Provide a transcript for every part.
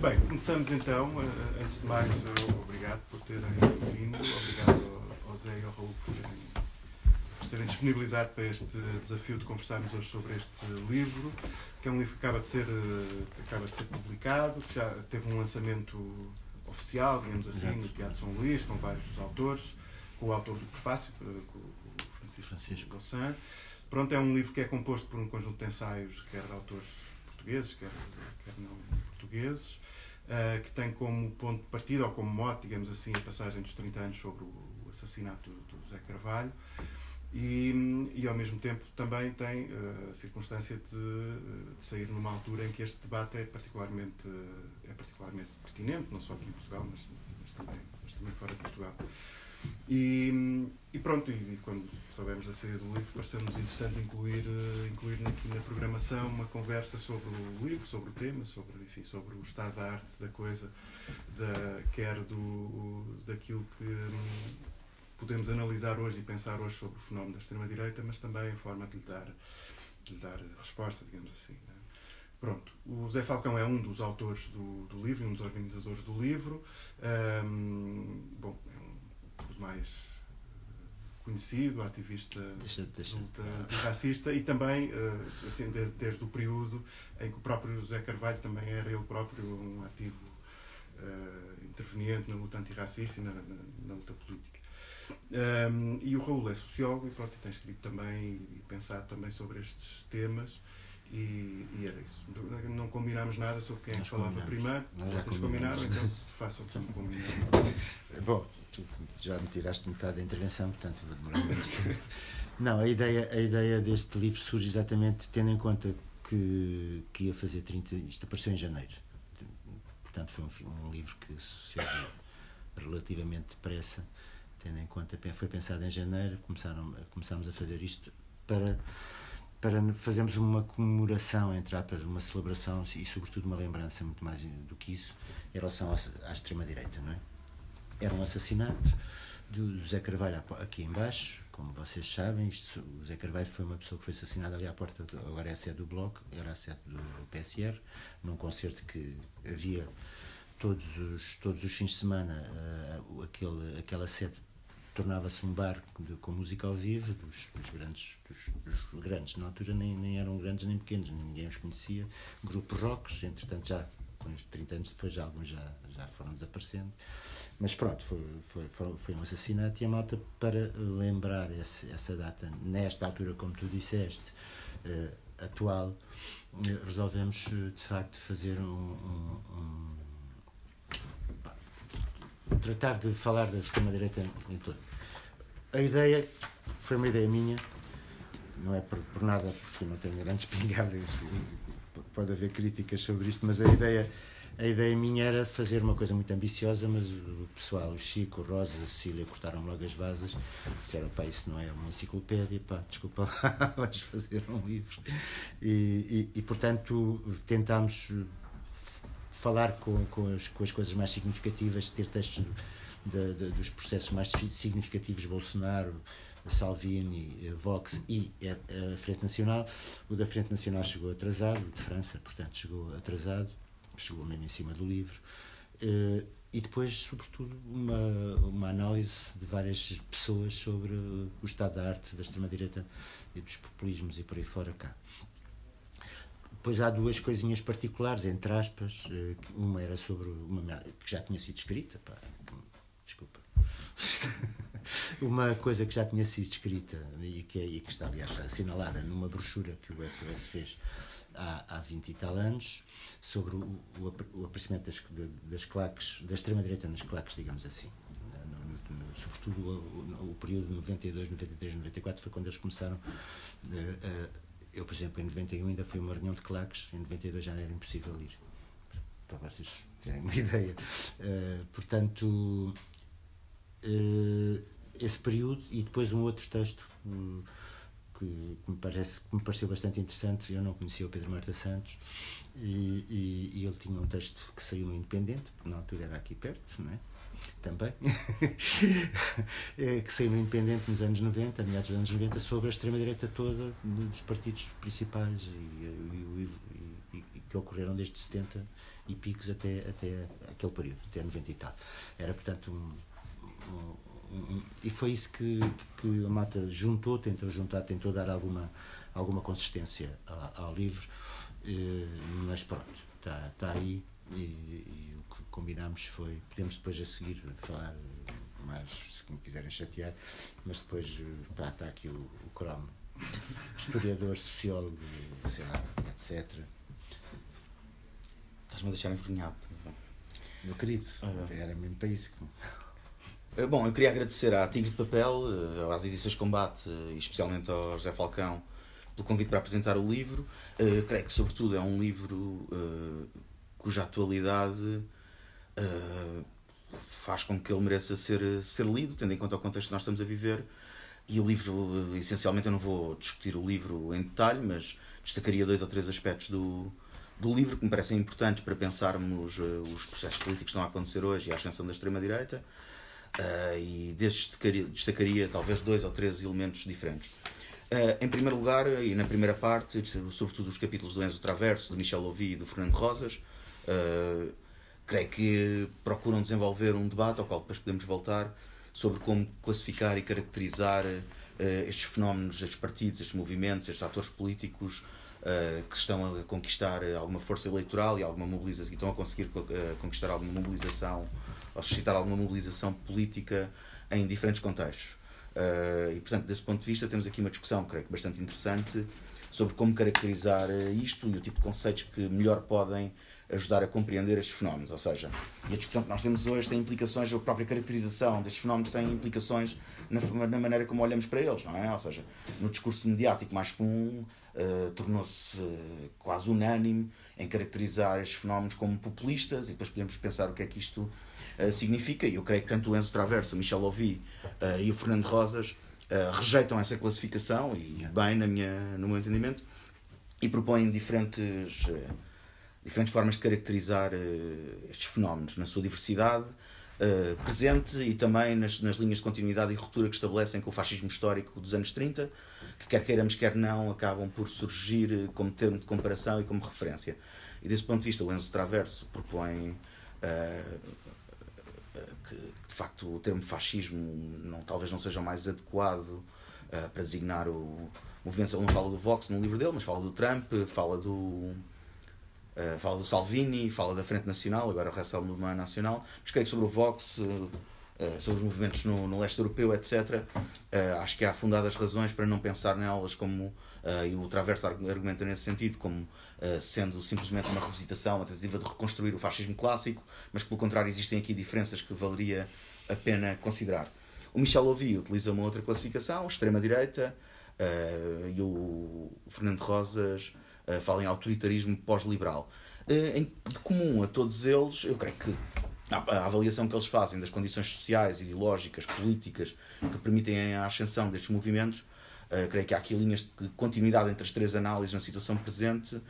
Bem, começamos então. Eh, antes de mais, eh, obrigado por terem vindo, obrigado ao Zé e ao Raul por terem, por terem disponibilizado para este desafio de conversarmos hoje sobre este livro, que é um livro que acaba de ser, eh, acaba de ser publicado, que já teve um lançamento oficial, digamos assim, no Teatro São Luís, com vários autores, com o autor do prefácio, com o Francisco, Francisco. Gossan. Pronto, é um livro que é composto por um conjunto de ensaios, quer de autores portugueses, quer, quer não portugueses, uh, que tem como ponto de partida, ou como mote, digamos assim, a passagem dos 30 anos sobre o assassinato do José Carvalho. E, e, ao mesmo tempo também tem uh, a circunstância de, de, sair numa altura em que este debate é particularmente, é particularmente pertinente, não só aqui em Portugal, mas, mas, também, mas também fora de Portugal. E, e pronto, e, quando soubemos da saída do livro, pareceu-nos interessante incluir, eh, incluir aqui na programação uma conversa sobre o livro, sobre o tema, sobre, enfim, sobre o estado da arte da coisa, da, quer do, daquilo que hum, podemos analisar hoje e pensar hoje sobre o fenómeno da extrema-direita, mas também a forma de lhe dar, de lhe dar resposta, digamos assim. Né? Pronto, o Zé Falcão é um dos autores do, do livro, um dos organizadores do livro. Um, bom, mais eh, conhecido, ativista deixa, deixa. luta antirracista e também eh, assim, desde, desde, o período em que o próprio José Carvalho também era ele próprio um ativo uh, interveniente na luta antirracista e na, na, na luta política. Um, e o Raul é sociólogo e pronto, tem escrito também e pensado também sobre estes temas e, e, era isso. Não combinámos nada sobre quem é Nós falava primeiro. Vocês combinaram, então façam como combinaram. Bom, tu já me tiraste metade da intervenção, portanto vou demorar menos tempo. Não, a ideia, a ideia deste livro surge exatamente tendo em conta que, que ia fazer 30. Isto apareceu em janeiro. Portanto, foi um, um livro que sucedeu relativamente depressa, tendo em conta. Foi pensado em janeiro, começaram, começámos a fazer isto para para fazermos uma comemoração, entre aspas, uma celebração e, sobretudo, uma lembrança, muito mais do que isso, em relação à extrema-direita, não é? Era um assassinato do José Carvalho aqui embaixo, como vocês sabem, isto, o José Carvalho foi uma pessoa que foi assassinada ali à porta, do, agora é a sede do Bloco, era a sede do PSR, num concerto que havia todos os, todos os fins de semana, uh, aquele, aquela sede tornava-se um bar de, com música ao vivo dos, dos grandes dos, dos, grandes na altura nem, nem eram grandes nem pequenos ninguém os conhecia grupos rocks entretanto já com 30 anos depois já alguns já, já foram desaparecendo. Mas pronto foi, foi, foi, foi um assassinato e a malta para lembrar esse, essa data nesta altura como tu disseste uh, atual uh, resolvemos uh, de facto fazer um, um, um tratar de falar da extrema-direita em todo. A ideia foi uma ideia minha, não é por, por nada, porque não tenho grandes pingadas, pode haver críticas sobre isto, mas a ideia, a ideia minha era fazer uma coisa muito ambiciosa, mas o pessoal, o Chico, o Rosa, a Cecília, cortaram logo as vasas, disseram, pá, isso não é uma enciclopédia, pá, desculpa vais fazer um livro. E, e, e portanto, tentámos falar com, com, as, com as coisas mais significativas, ter textos de, de, dos processos mais significativos Bolsonaro, Salvini, eh, Vox e a, a, Frente Nacional. O da Frente Nacional chegou atrasado, o de França, portanto, chegou atrasado, chegou mesmo em cima do livro. Uh, e depois, sobretudo, uma, uma análise de várias pessoas sobre o estado da arte, da extrema-direita e dos populismos e por aí fora cá. Depois há duas coisinhas particulares, entre aspas, eh, uma era sobre uma que já tinha sido escrita, pá, desculpa. uma coisa que já tinha sido escrita e que, é, e que está, aliás, assinalada numa brochura que o SOS fez há, há 20 e tal anos, sobre o, o, aparecimento das, das claques, da extrema-direita nas claques, digamos assim. No, no, sobretudo o, o, período de 92, 93, 94 foi quando eles começaram. Uh, uh, eu, por exemplo, em 91 ainda fui a uma reunião de claques, em 92 já era impossível ir. Para vocês terem uma ideia. Uh, portanto, esse período e depois um outro texto que, que, me parece que me pareceu bastante interessante eu não conhecia o Pedro Marta Santos e, e, e ele tinha um texto que saiu no Independente porque na altura era aqui perto não é? também é, que saiu no Independente nos anos 90 meados dos anos 90 sobre a extrema-direita toda dos partidos principais e, e, e que ocorreram desde 70 e picos até, até aquele período, até 90 e tal. Era, portanto, um, e foi isso que, que a Mata juntou, tentou juntar, tentou dar alguma, alguma consistência ao, ao livro, eh, mas pronto, está tá aí e, e, o que combinámos foi, podemos depois a seguir falar mais, se me quiserem chatear, mas depois pá, está aqui o, o cromo, historiador, sociólogo, sei lá, etc Estás-me a deixar envergonhado. Meu querido, ah, era mesmo para isso que. Eh, bom, eu queria agradecer à Tigre de Papel, eh, às edições Combate eh, e especialmente ao José Falcão pelo convite para apresentar o livro. Creio que, sobretudo, é um livro cuja atualidade faz com que ele mereça ser, ser lido, tendo em conta o contexto que nós estamos a viver. E o livro, essencialmente, eu não vou discutir o livro em detalhe, mas destacaria dois ou três aspectos do, do livro que me parecem importantes para pensarmos os processos políticos que estão a acontecer hoje e a ascensão da extrema-direita. Uh, e desses destacaria, destacaria, talvez dois ou três elementos diferentes. Uh, em primeiro lugar, e na primeira parte, sobretudo os capítulos do Enzo Traverso, do Michel Louvi e do Fernando Rosas, creio que procuram desenvolver um debate ao qual depois podemos voltar sobre como classificar e caracterizar estes fenómenos, estes partidos, estes movimentos, estes atores políticos uh, que estão a conquistar alguma força eleitoral e alguma mobilização, e estão a conseguir uh, conquistar alguma mobilização ou suscitar alguma mobilização política em diferentes contextos. Uh, e, portanto, desse ponto de vista, temos aqui uma discussão, creio que bastante interessante, sobre como caracterizar isto e o tipo de conceitos que melhor podem ajudar a compreender estes fenómenos. Ou seja, e a discussão que nós temos hoje tem implicações, a própria caracterização destes fenómenos tem implicações na, na maneira como olhamos para eles, não é? Ou seja, no discurso mediático mais comum, uh, tornou-se quase unânime em caracterizar estes fenómenos como populistas e depois podemos pensar o que é que isto uh, significa. E eu creio que tanto o Enzo Traverso, o Michel Ouvi e o Fernando Rosas rejeitam essa classificação, e bem na minha, no meu entendimento, e propõem diferentes diferentes formas de caracterizar uh, estes fenómenos na sua diversidade uh, presente e também nas, nas linhas de continuidade e ruptura que estabelecem com o fascismo histórico dos anos 30, que quer queiramos, quer não, acabam por surgir eh, como termo de comparação e como referência. E desse ponto de vista, o Enzo Traverso propõe uh, que, de facto, o termo fascismo não, talvez não seja mais adequado para designar o movimento. Ele não fala do Vox no livro dele, mas fala do Trump, fala do Uh, fala do Salvini, fala da Frente Nacional, agora o o Movimento Nacional, mas creio que sobre o Vox, uh, uh, sobre os movimentos no, no leste europeu, etc., acho que há fundadas razões para não pensar nelas como, e o Traverso argumenta nesse sentido, como sendo simplesmente uma revisitação, uma tentativa de reconstruir o fascismo clássico, mas que, pelo contrário, existem aqui diferenças que valeria a pena considerar. O Michel Louvi utiliza uma outra classificação, extrema-direita, e o Fernando Rosas uh, fala em autoritarismo pós-liberal. Uh, em, comum a todos eles, eu creio que a avaliação que eles fazem das condições sociais, ideológicas, políticas que permitem a ascensão destes movimentos, uh, creio que há aqui linhas de continuidade entre as três análises na situação presente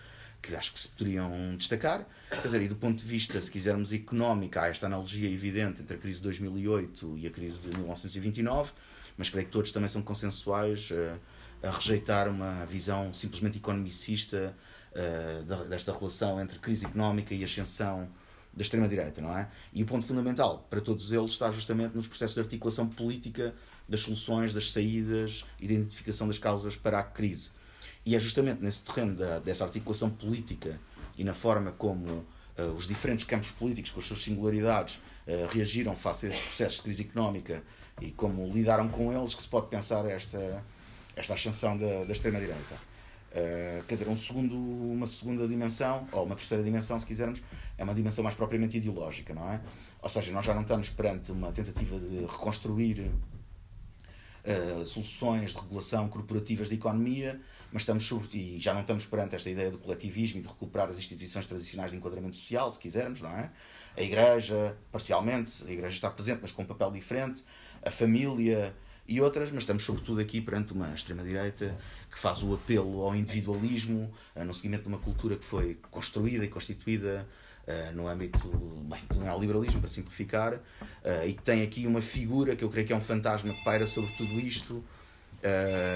que acho que se poderiam destacar. Quer dizer, e do ponto de vista, se quisermos, económico, há esta analogia evidente entre a crise de 2008 e a crise de 1929, mas creio que todos também são consensuais. Uh, a rejeitar uma visão simplesmente economicista uh, desta relação entre crise económica e ascensão da extrema-direita, não é? E o ponto fundamental para todos eles está justamente nos processos de articulação política das soluções, das saídas da identificação das causas para a crise. E é justamente nesse terreno da, dessa articulação política e na forma como uh, os diferentes campos políticos, com as suas singularidades, uh, reagiram face a esses processos de crise económica e como lidaram com eles, que se pode pensar esta esta ascensão da, da extrema-direita. Uh, quer dizer, um segundo, uma segunda dimensão, ou uma terceira dimensão, se quisermos, é uma dimensão mais propriamente ideológica, não é? Ou seja, nós já não estamos perante uma tentativa de reconstruir uh, soluções de regulação corporativas da economia, mas estamos e já não estamos perante esta ideia do coletivismo e de recuperar as instituições tradicionais de enquadramento social, se quisermos, não é? A Igreja, parcialmente, a Igreja está presente, mas com um papel diferente, a família e outras, mas estamos sobretudo aqui perante uma extrema-direita que faz o apelo ao individualismo uh, no seguimento de uma cultura que foi construída e constituída uh, no âmbito bem, do neoliberalismo, para simplificar, uh, e tem aqui uma figura que eu creio que é um fantasma que paira sobre tudo isto.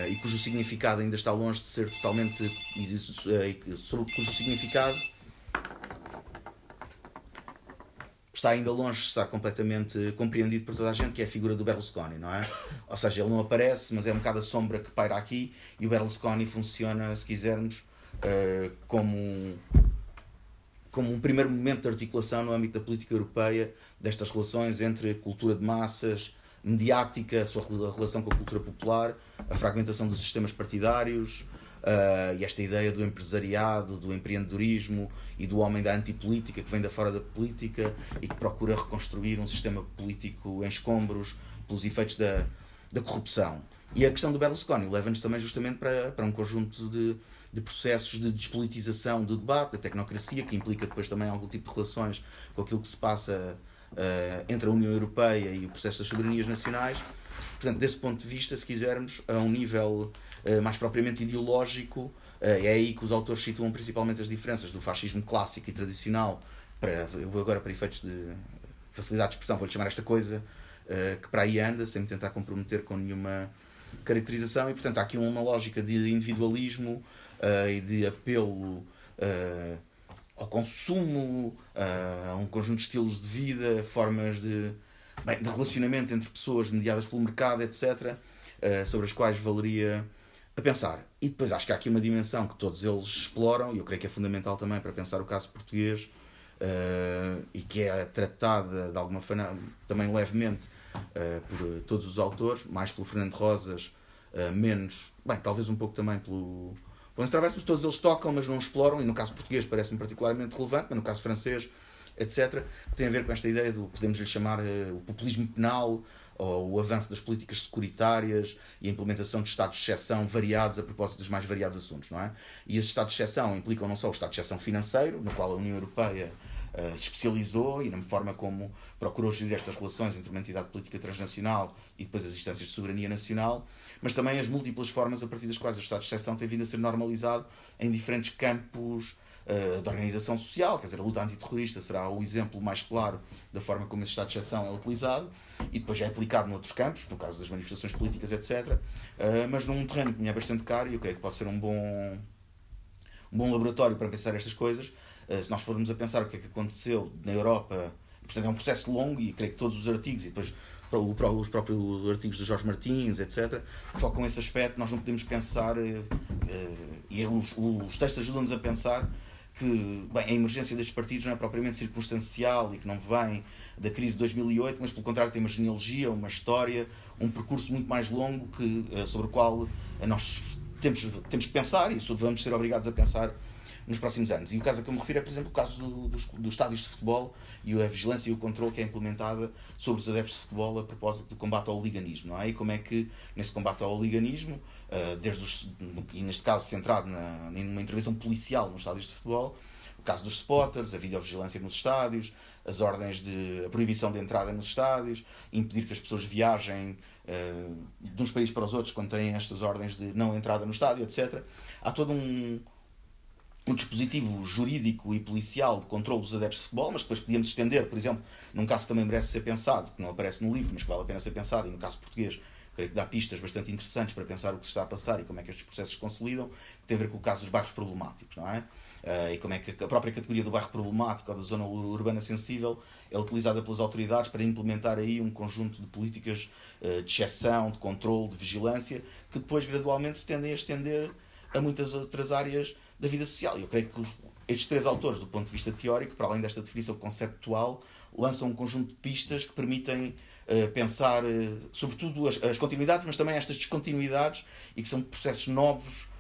e cujo significado ainda está longe de ser totalmente. sobre cujo significado está ainda longe estar completamente compreendido por toda a gente, que é a figura do Berlusconi, não é? Ou seja, ele não aparece, mas é um bocado a sombra que paira aqui e o Berlusconi funciona, se quisermos, uh, como, como um primeiro momento de articulação no âmbito da política europeia destas relações entre cultura de massas, mediática, a sua relação com a cultura popular, a fragmentação dos sistemas partidários, Uh, e esta ideia do empresariado, do empreendedorismo e do homem da antipolítica que vem da fora da política e que procura reconstruir um sistema político em escombros pelos efeitos da, da corrupção. E a questão do Berlusconi leva-nos também justamente para, para um conjunto de, de processos de despolitização do debate, da tecnocracia, que implica depois também algum tipo de relações com aquilo que se passa uh, entre a União Europeia e o processo das soberanias nacionais. Portanto, desse ponto de vista, se quisermos, a um nível mais propriamente ideológico, eh, é aí que os autores situam principalmente as diferenças do fascismo clássico e tradicional, para, agora para efeitos de facilidade de expressão, vou-lhe chamar esta coisa, eh, que para aí anda, sem me tentar comprometer com nenhuma caracterização, e portanto há aqui uma lógica de individualismo e de apelo ao consumo, a um conjunto de estilos de vida, formas de, bem, de relacionamento entre pessoas mediadas pelo mercado, etc., sobre as quais valeria a pensar. E depois acho que há aqui uma dimensão que todos eles exploram, e eu creio que é fundamental também para pensar o caso português, uh, e que é tratada de alguma forma também levemente uh, por todos os autores, mais pelo Fernando Rosas, uh, menos, bem, talvez um pouco também pelo. Pelos Traversos, todos eles tocam, mas não exploram, e no caso português parece-me particularmente relevante, mas no caso francês, etc., que tem a ver com esta ideia do, podemos lhe chamar, o populismo penal, ou o avanço das políticas securitárias e a implementação de estados de exceção variados a propósito dos mais variados assuntos, não é? E esses estados de exceção implicam não só o estado de exceção financeiro, no qual a União Europeia uh, se especializou e na forma como procurou gerir estas relações entre uma entidade política transnacional e depois as instâncias de soberania nacional, mas também as múltiplas formas a partir das quais o estado de exceção tem vindo a ser normalizado em diferentes campos uh, da organização social, quer dizer, a luta antiterrorista será o exemplo mais claro da forma como esse estado de exceção é utilizado e depois é aplicado noutros campos, no caso das manifestações políticas, etc. Eh, mas num terreno que me é bastante caro e eu creio que pode ser um bom, um bom laboratório para pensar estas coisas. Uh, se nós formos a pensar o que é que aconteceu na Europa, portanto é um processo longo e creio que todos os artigos e depois os próprios artigos de Jorge Martins, etc., focam esse aspecto. Nós não podemos pensar, e os textos ajudam-nos a pensar que bem, a emergência destes partidos não é propriamente circunstancial e que não vem da crise de 2008, mas pelo contrário tem uma genealogia, uma história, um percurso muito mais longo que, eh, sobre o qual eh, nós temos, temos que pensar e vamos ser obrigados a pensar nos próximos anos. E o caso a que eu me refiro é, por exemplo, o caso do, dos, dos estádios de futebol e a vigilância e o controle que é implementada sobre os adeptos de futebol a propósito do combate ao oliganismo. Não é? E como é que, nesse combate ao oliganismo, eh, desde os, e neste caso centrado na, numa intervenção policial nos estádios de futebol, o caso dos spotters, a videovigilância nos estádios, as ordens de a proibição de entrada nos estádios, impedir que as pessoas viajem uh, de uns países para os outros quando têm estas ordens de não entrada no estádio, etc. Há todo um, um dispositivo jurídico e policial de controle dos adeptos de futebol, mas depois podíamos estender, por exemplo, num caso que também merece ser pensado, que não aparece no livro, mas que vale a pena ser pensado, e no caso português, creio que dá pistas bastante interessantes para pensar o que se está a passar e como é que estes processos se consolidam, que tem a ver com o caso dos bairros problemáticos, não é? Uh, e como é que a própria categoria do bairro problemático ou da zona urbana sensível é utilizada pelas autoridades para implementar aí um conjunto de políticas uh, de exceção, de controle, de vigilância, que depois gradualmente se tendem a estender a muitas outras áreas da vida social. Eu creio que os, estes três autores, do ponto de vista teórico, para além desta definição conceptual, lançam um conjunto de pistas que permitem uh, pensar, sobretudo, as, as, continuidades, mas também estas descontinuidades e que são processos novos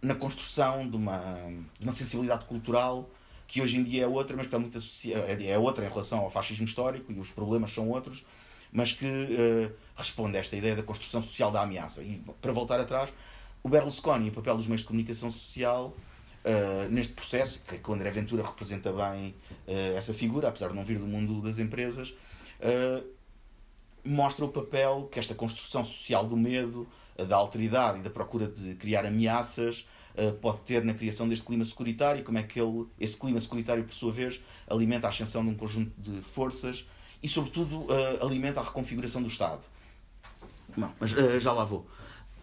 na construção de uma, de uma sensibilidade cultural que hoje em dia é outra, mas que está muito associada, é, é outra em relação ao fascismo histórico e os problemas são outros, mas que uh, responde a esta ideia da construção social da ameaça. E para voltar atrás, o Berlusconi e o papel dos meios de comunicação social uh, neste processo, que, que o André Ventura representa bem uh, essa figura, apesar de não vir do mundo das empresas, mostra o papel que esta construção social do medo, da alteridade e da procura de criar ameaças uh, pode ter na criação deste clima securitário e como é que ele, esse clima securitário, por sua vez, alimenta a ascensão de um conjunto de forças e, sobretudo, uh, alimenta a reconfiguração do Estado. Bom, mas uh, já lá vou.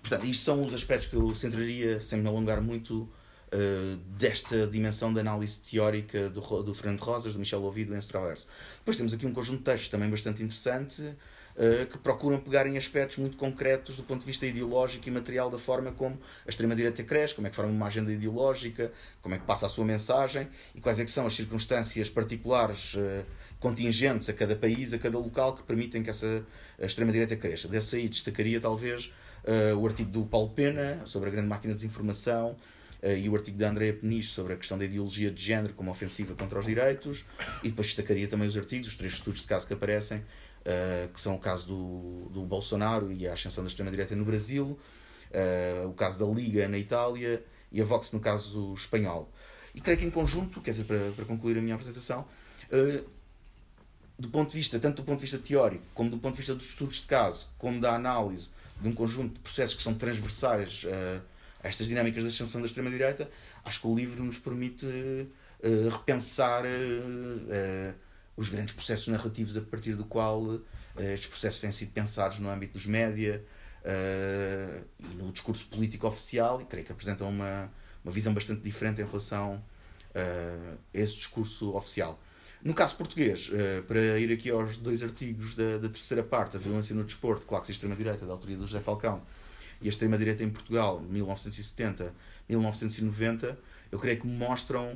Portanto, isto são os aspectos que eu centraria, sem me alongar muito, uh, desta dimensão de análise teórica do, do Fernando Rosas, do Michel Ouvido e do Enzo. Depois temos aqui um conjunto de textos também bastante interessante, uh, que procuram pegar em aspectos muito concretos do ponto de vista ideológico e material da forma como a extrema-direita cresce, como é que forma uma agenda ideológica, como é que passa a sua mensagem e quais é que são as circunstâncias particulares uh, contingentes a cada país, a cada local, que permitem que essa extrema-direita cresça. Desse aí destacaria talvez uh, o artigo do Paulo Pena sobre a grande máquina de desinformação uh, e o artigo da Andrea Peniche sobre a questão da ideologia de género como ofensiva contra os direitos e depois destacaria também os artigos, os três estudos de caso que aparecem, uh, que são o caso do, do Bolsonaro e a ascensão da extrema-direita no Brasil, o caso da Liga na Itália e a Vox no caso espanhol. E creio que em conjunto, quer dizer, para, para concluir a minha apresentação, do ponto de vista, tanto do ponto de vista teórico, como do ponto de vista dos estudos de caso, como da análise de um conjunto de processos que são transversais uh, a estas dinâmicas da ascensão da extrema-direita, acho que o livro nos permite uh, repensar uh, os grandes processos narrativos a partir do qual estes processos têm sido pensados no âmbito dos média e no discurso político oficial, e creio que apresentam uma, uma visão bastante diferente em relação a esse discurso oficial. No caso português, uh, para ir aqui aos dois artigos da, da terceira parte, a violência no desporto, claques e extrema-direita, da autoria do José Falcão, e a extrema-direita em Portugal, 1970-1990, eu creio que mostram,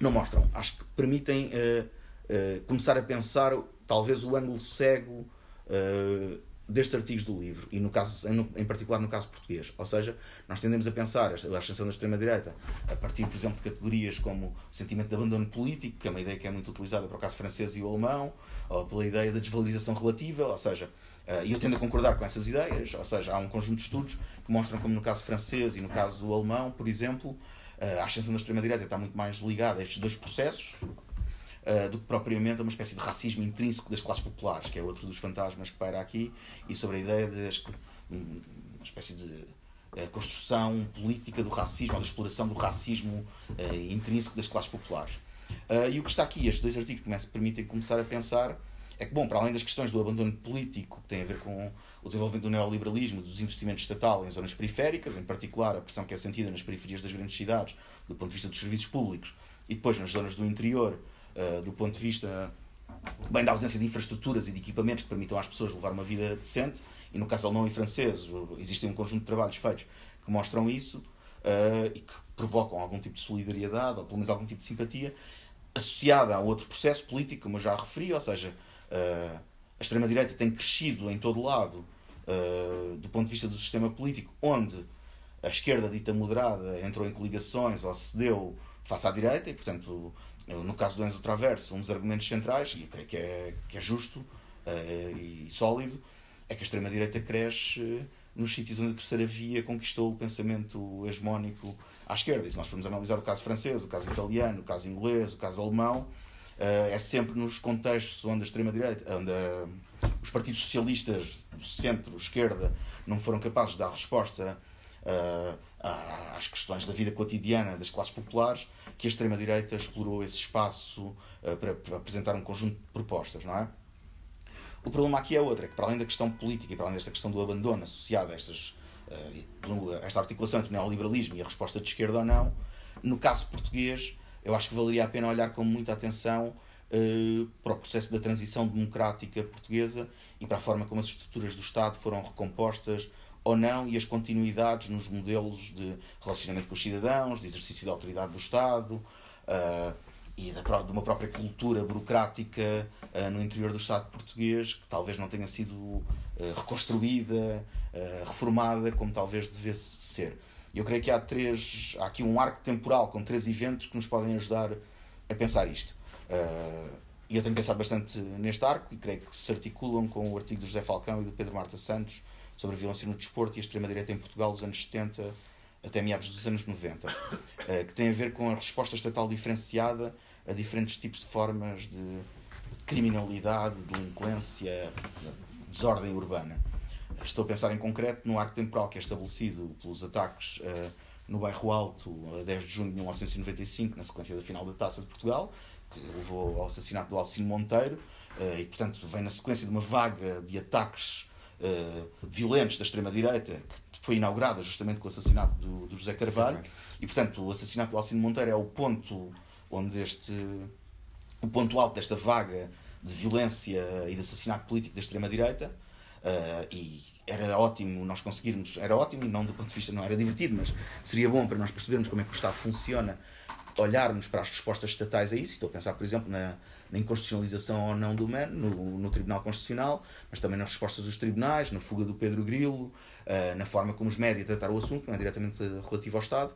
não mostram, acho que permitem uh, uh, começar a pensar talvez o ângulo cego destes artigos do livro, e no caso, em particular no caso português. Ou seja, nós tendemos a pensar a ascensão da extrema-direita a partir, por exemplo, de categorias como o sentimento de abandono político, que é uma ideia que é muito utilizada para o caso francês e o alemão, ou pela ideia da desvalorização relativa, ou seja, eh, e eu tendo a concordar com essas ideias, ou seja, há um conjunto de estudos que mostram como no caso francês e no caso alemão, por exemplo, eh, a ascensão da extrema-direita está muito mais ligada a estes dois processos, uh, do que propriamente uma espécie de racismo intrínseco das classes populares, que é outro dos fantasmas que paira aqui, e sobre a ideia de uma espécie de uh, construção política do racismo, ou da exploração do racismo uh, intrínseco das classes populares. e o que está aqui, estes dois artigos começam, permitem começar a pensar é que, bom, para além das questões do abandono político, que tem a ver com o desenvolvimento do neoliberalismo, dos investimentos estatal em zonas periféricas, em particular a pressão que é sentida nas periferias das grandes cidades, do ponto de vista dos serviços públicos, e depois nas zonas do interior, uh, do ponto de vista bem da ausência de infraestruturas e de equipamentos que permitam às pessoas levar uma vida decente, e no caso alemão e francês existem um conjunto de trabalhos feitos que mostram isso uh, e que provocam algum tipo de solidariedade ou pelo menos algum tipo de simpatia associada a outro processo político, como eu já referi, ou seja, uh, a extrema-direita tem crescido em todo lado uh, do ponto de vista do sistema político, onde a esquerda dita moderada entrou em coligações ou cedeu face à direita e, portanto, no caso do Enzo Traverso, um dos argumentos centrais, e creio que é, que é justo uh, e sólido, é que a extrema-direita cresce uh, nos sítios onde a terceira via conquistou o pensamento hegemónico à esquerda. E se nós formos analisar o caso francês, o caso italiano, o caso inglês, o caso alemão, uh, é sempre nos contextos onde a extrema-direita, onde os partidos socialistas do centro-esquerda não foram capazes de dar resposta às questões da vida cotidiana das classes populares, que a extrema-direita explorou esse espaço uh, para, apresentar um conjunto de propostas, não é? O problema aqui é outro, é que para além da questão política e para além desta questão do abandono associado a, estas, uh, a esta articulação entre o neoliberalismo e a resposta de esquerda ou não, no caso português, eu acho que valeria a pena olhar com muita atenção uh, para o processo da transição democrática portuguesa e para a forma como as estruturas do Estado foram recompostas ou não e as continuidades nos modelos de relacionamento com os cidadãos, de exercício da autoridade do Estado uh, e da, de uma própria cultura burocrática uh, no interior do Estado português que talvez não tenha sido uh, reconstruída, reformada como talvez devesse ser. Eu creio que há três, há aqui um arco temporal com três eventos que nos podem ajudar a pensar isto. E eu tenho pensado bastante neste arco e creio que se articulam com o artigo do José Falcão e do Pedro Marta Santos sobre a violência no desporto e a extrema-direita em Portugal dos anos 70 até meados dos anos 90, eh, que tem a ver com a resposta estatal diferenciada a diferentes tipos de formas de criminalidade, delinquência, desordem urbana. Estou a pensar em concreto no arco temporal que é estabelecido pelos ataques uh, no bairro Alto a 10 de junho de 1995, na sequência da final da Taça de Portugal, que levou ao assassinato do Alcino Monteiro, uh, e portanto vem na sequência de uma vaga de ataques uh, violentos da extrema-direita, que foi inaugurada justamente com o assassinato do, do José Carvalho, e portanto o assassinato do Alcino Monteiro é o ponto onde este o ponto alto desta vaga de violência e de assassinato político da extrema-direita, uh, e era ótimo nós conseguirmos, era ótimo, não do ponto de vista, não era divertido, mas seria bom para nós percebermos como é que o Estado funciona, olharmos para as respostas estatais a isso, estou a pensar, por exemplo, na, na inconstitucionalização ou não do MEN, no, no, Tribunal Constitucional, mas também nas respostas dos tribunais, na fuga do Pedro Grilo, uh, na forma como os médias trataram o assunto, não é diretamente relativo ao Estado.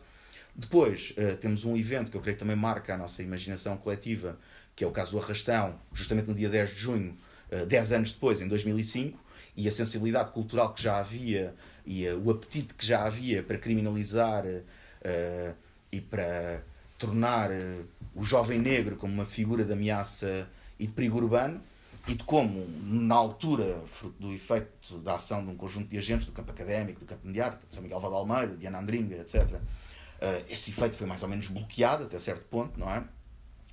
Depois uh, temos um evento que eu creio que também marca a nossa imaginação coletiva, que é o caso do Arrastão, justamente no dia 10 de junho, uh, 10 anos depois, em 2005, e a sensibilidade cultural que já havia e o apetite que já havia para criminalizar e para tornar o jovem negro como uma figura de ameaça e de perigo urbano e de como, na altura, fruto do efeito da ação de um conjunto de agentes do campo académico, do campo mediático, São Miguel Vada Almeida, Diana Andringa, etc., eh, esse efeito foi mais ou menos bloqueado até certo ponto, não é?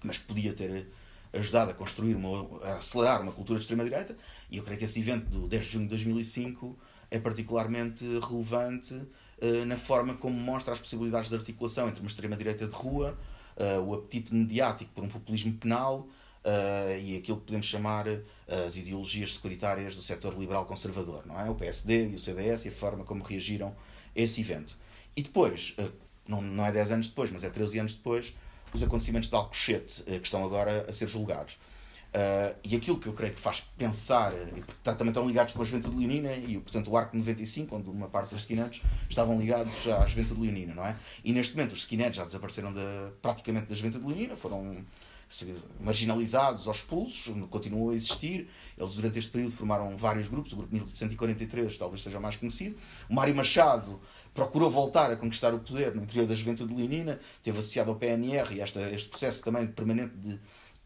Mas podia ter ajudado a construir, uma, a acelerar uma cultura de extrema-direita, e eu creio que esse evento do 10 de junho de 2005 é particularmente relevante uh, na forma como mostra as possibilidades de articulação entre uma extrema-direita de rua, uh, o apetite mediático por um populismo penal uh, e aquilo que podemos chamar uh, as ideologias securitárias do setor liberal conservador, não é? O PSD e o CDS e a forma como reagiram a esse evento. E depois, não, não é 10 anos depois, mas é 13 anos depois, os acontecimentos de Alcochete, que estão agora a ser julgados. Uh, e aquilo que eu creio que faz pensar, e está, também estão ligados com a Juventude Leonina e portanto o Arco 95, onde uma parte dos skinheads estavam ligados à Juventude Leonina, não é? E neste momento os skinheads já desapareceram da, praticamente da Juventude Leonina, foram marginalizados ou expulsos, continuam a existir. Eles durante este período formaram vários grupos, o grupo 1143 talvez seja o mais conhecido. O Mário Machado procurou voltar a conquistar o poder no interior da Juventude Leonina, esteve associado ao PNR e esta, este processo também permanente de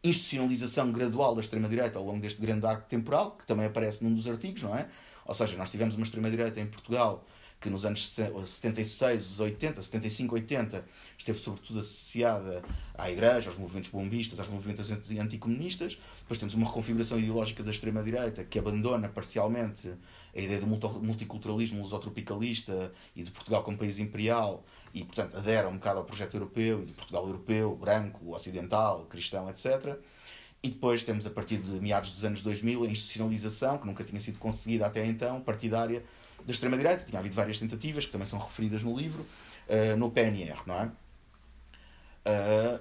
institucionalização gradual da extrema-direita ao longo deste grande arco temporal, que também aparece num dos artigos, não é? Ou seja, nós tivemos uma extrema-direita em Portugal que nos anos 76, 80, 75, 80 esteve sobretudo associada à Igreja, aos movimentos bombistas, aos movimentos anticomunistas. Depois temos uma reconfiguração ideológica da extrema-direita que abandona parcialmente a ideia do multiculturalismo lusotropicalista e de Portugal como país imperial e, portanto, adera um bocado ao projeto europeu e de Portugal europeu, branco, ocidental, cristão, etc. E depois temos, a partir de meados dos anos 2000, a institucionalização, que nunca tinha sido conseguida até então, partidária da extrema-direita. Tinha havido várias tentativas, que também são referidas no livro, uh, no PNR, não é? Uh,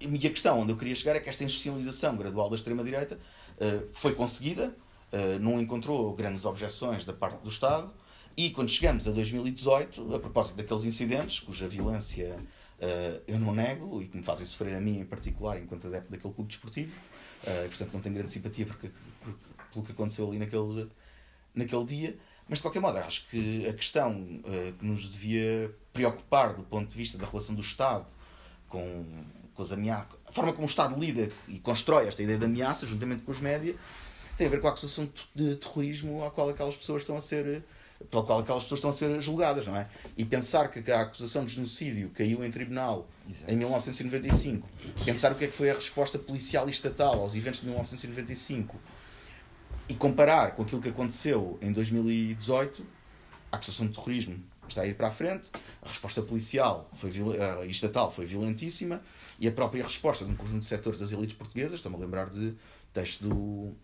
e a questão onde eu queria chegar é que esta institucionalização gradual da extrema-direita uh, foi conseguida, não encontrou grandes objeções da parte do Estado, e quando chegamos a 2018, a propósito daqueles incidentes, cuja violência uh, eu não nego e que me fazem sofrer a mim em particular, enquanto adepto daquele clube desportivo, uh, portanto não tenho grande simpatia porque, por, pelo que aconteceu ali naquele, naquele dia, mas de qualquer modo acho que a questão uh, que nos devia preocupar do ponto de vista da relação do Estado com, com as ameaças, a forma como o Estado lida e constrói esta ideia de ameaça juntamente com os médias, tem a ver com a acusação de terrorismo à qual aquelas pessoas estão a ser pela qual aquelas pessoas estão a ser julgadas, não é? E pensar que a acusação de genocídio caiu em tribunal Exato. em 1995, pensar o que é que foi a resposta policial e estatal aos eventos de 1995 e comparar com aquilo que aconteceu em 2018, a acusação de terrorismo está a ir para a frente, a resposta policial foi, uh, e estatal foi violentíssima e a própria resposta de um conjunto de setores das elites portuguesas, estou-me a lembrar de texto do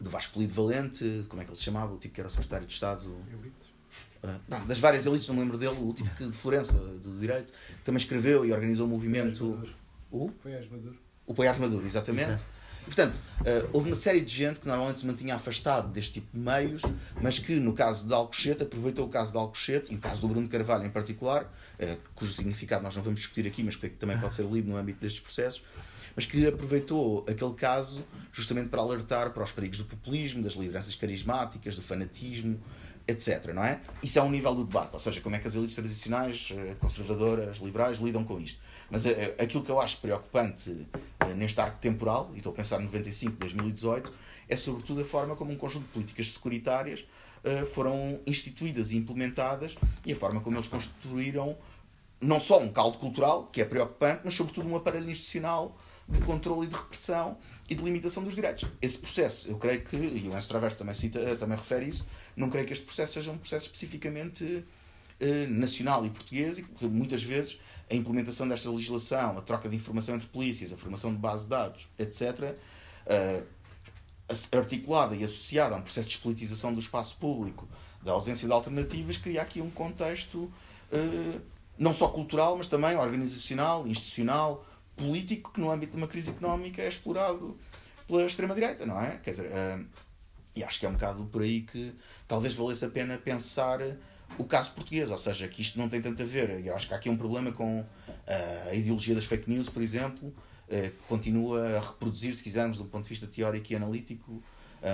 do Vasco Lido Valente, como é que ele se chamava, o tipo que era o secretário de Estado. Uh, das várias elites, não me lembro dele, o tipo que, de Florença, do direito, que também escreveu e organizou o movimento. O Poiás Maduro. O Poiás Maduro, exatamente. Exato. E, portanto, uh, houve uma série de gente que normalmente se mantinha afastado deste tipo de meios, mas que, no caso de Alcochete, aproveitou o caso de Alcochete e o caso do Bruno Carvalho em particular, uh, cujo significado nós não vamos discutir aqui, mas que também pode ser lido no âmbito destes processos, mas que aproveitou aquele caso justamente para alertar para os perigos do populismo, das lideranças carismáticas, do fanatismo, etc. Não é? Isso é um nível do debate, ou seja, como é que as elites tradicionais, eh, conservadoras, liberais, lidam com isto. Mas eh, aquilo que eu acho preocupante eh, neste arco temporal, e estou a pensar em 95, 2018, é sobretudo a forma como um conjunto de políticas securitárias foram instituídas e implementadas e a forma como eles construíram não só um caldo cultural, que é preocupante, mas sobretudo um aparelho institucional de controle e de repressão e de limitação dos direitos. Esse processo, eu creio que, e o Enzo Traverso também, cita, também refere isso, não creio que este processo seja um processo especificamente eh, nacional e português e que muitas vezes a implementação desta legislação, a troca de informação entre polícias, a formação de base de dados, etc., eh, articulada e associada a um processo de despolitização do espaço público, da ausência de alternativas, cria aqui um contexto eh, não só cultural, mas também organizacional, institucional, político, que no âmbito de uma crise económica é explorado pela extrema-direita, não é? Quer dizer, uh, e acho que é um bocado por aí que talvez valesse a pena pensar o caso português, ou seja, que isto não tem tanto a ver. Eu acho que há aqui um problema com uh, a ideologia das fake news, por exemplo, uh, continua a reproduzir, se quisermos, um ponto de vista teórico e analítico,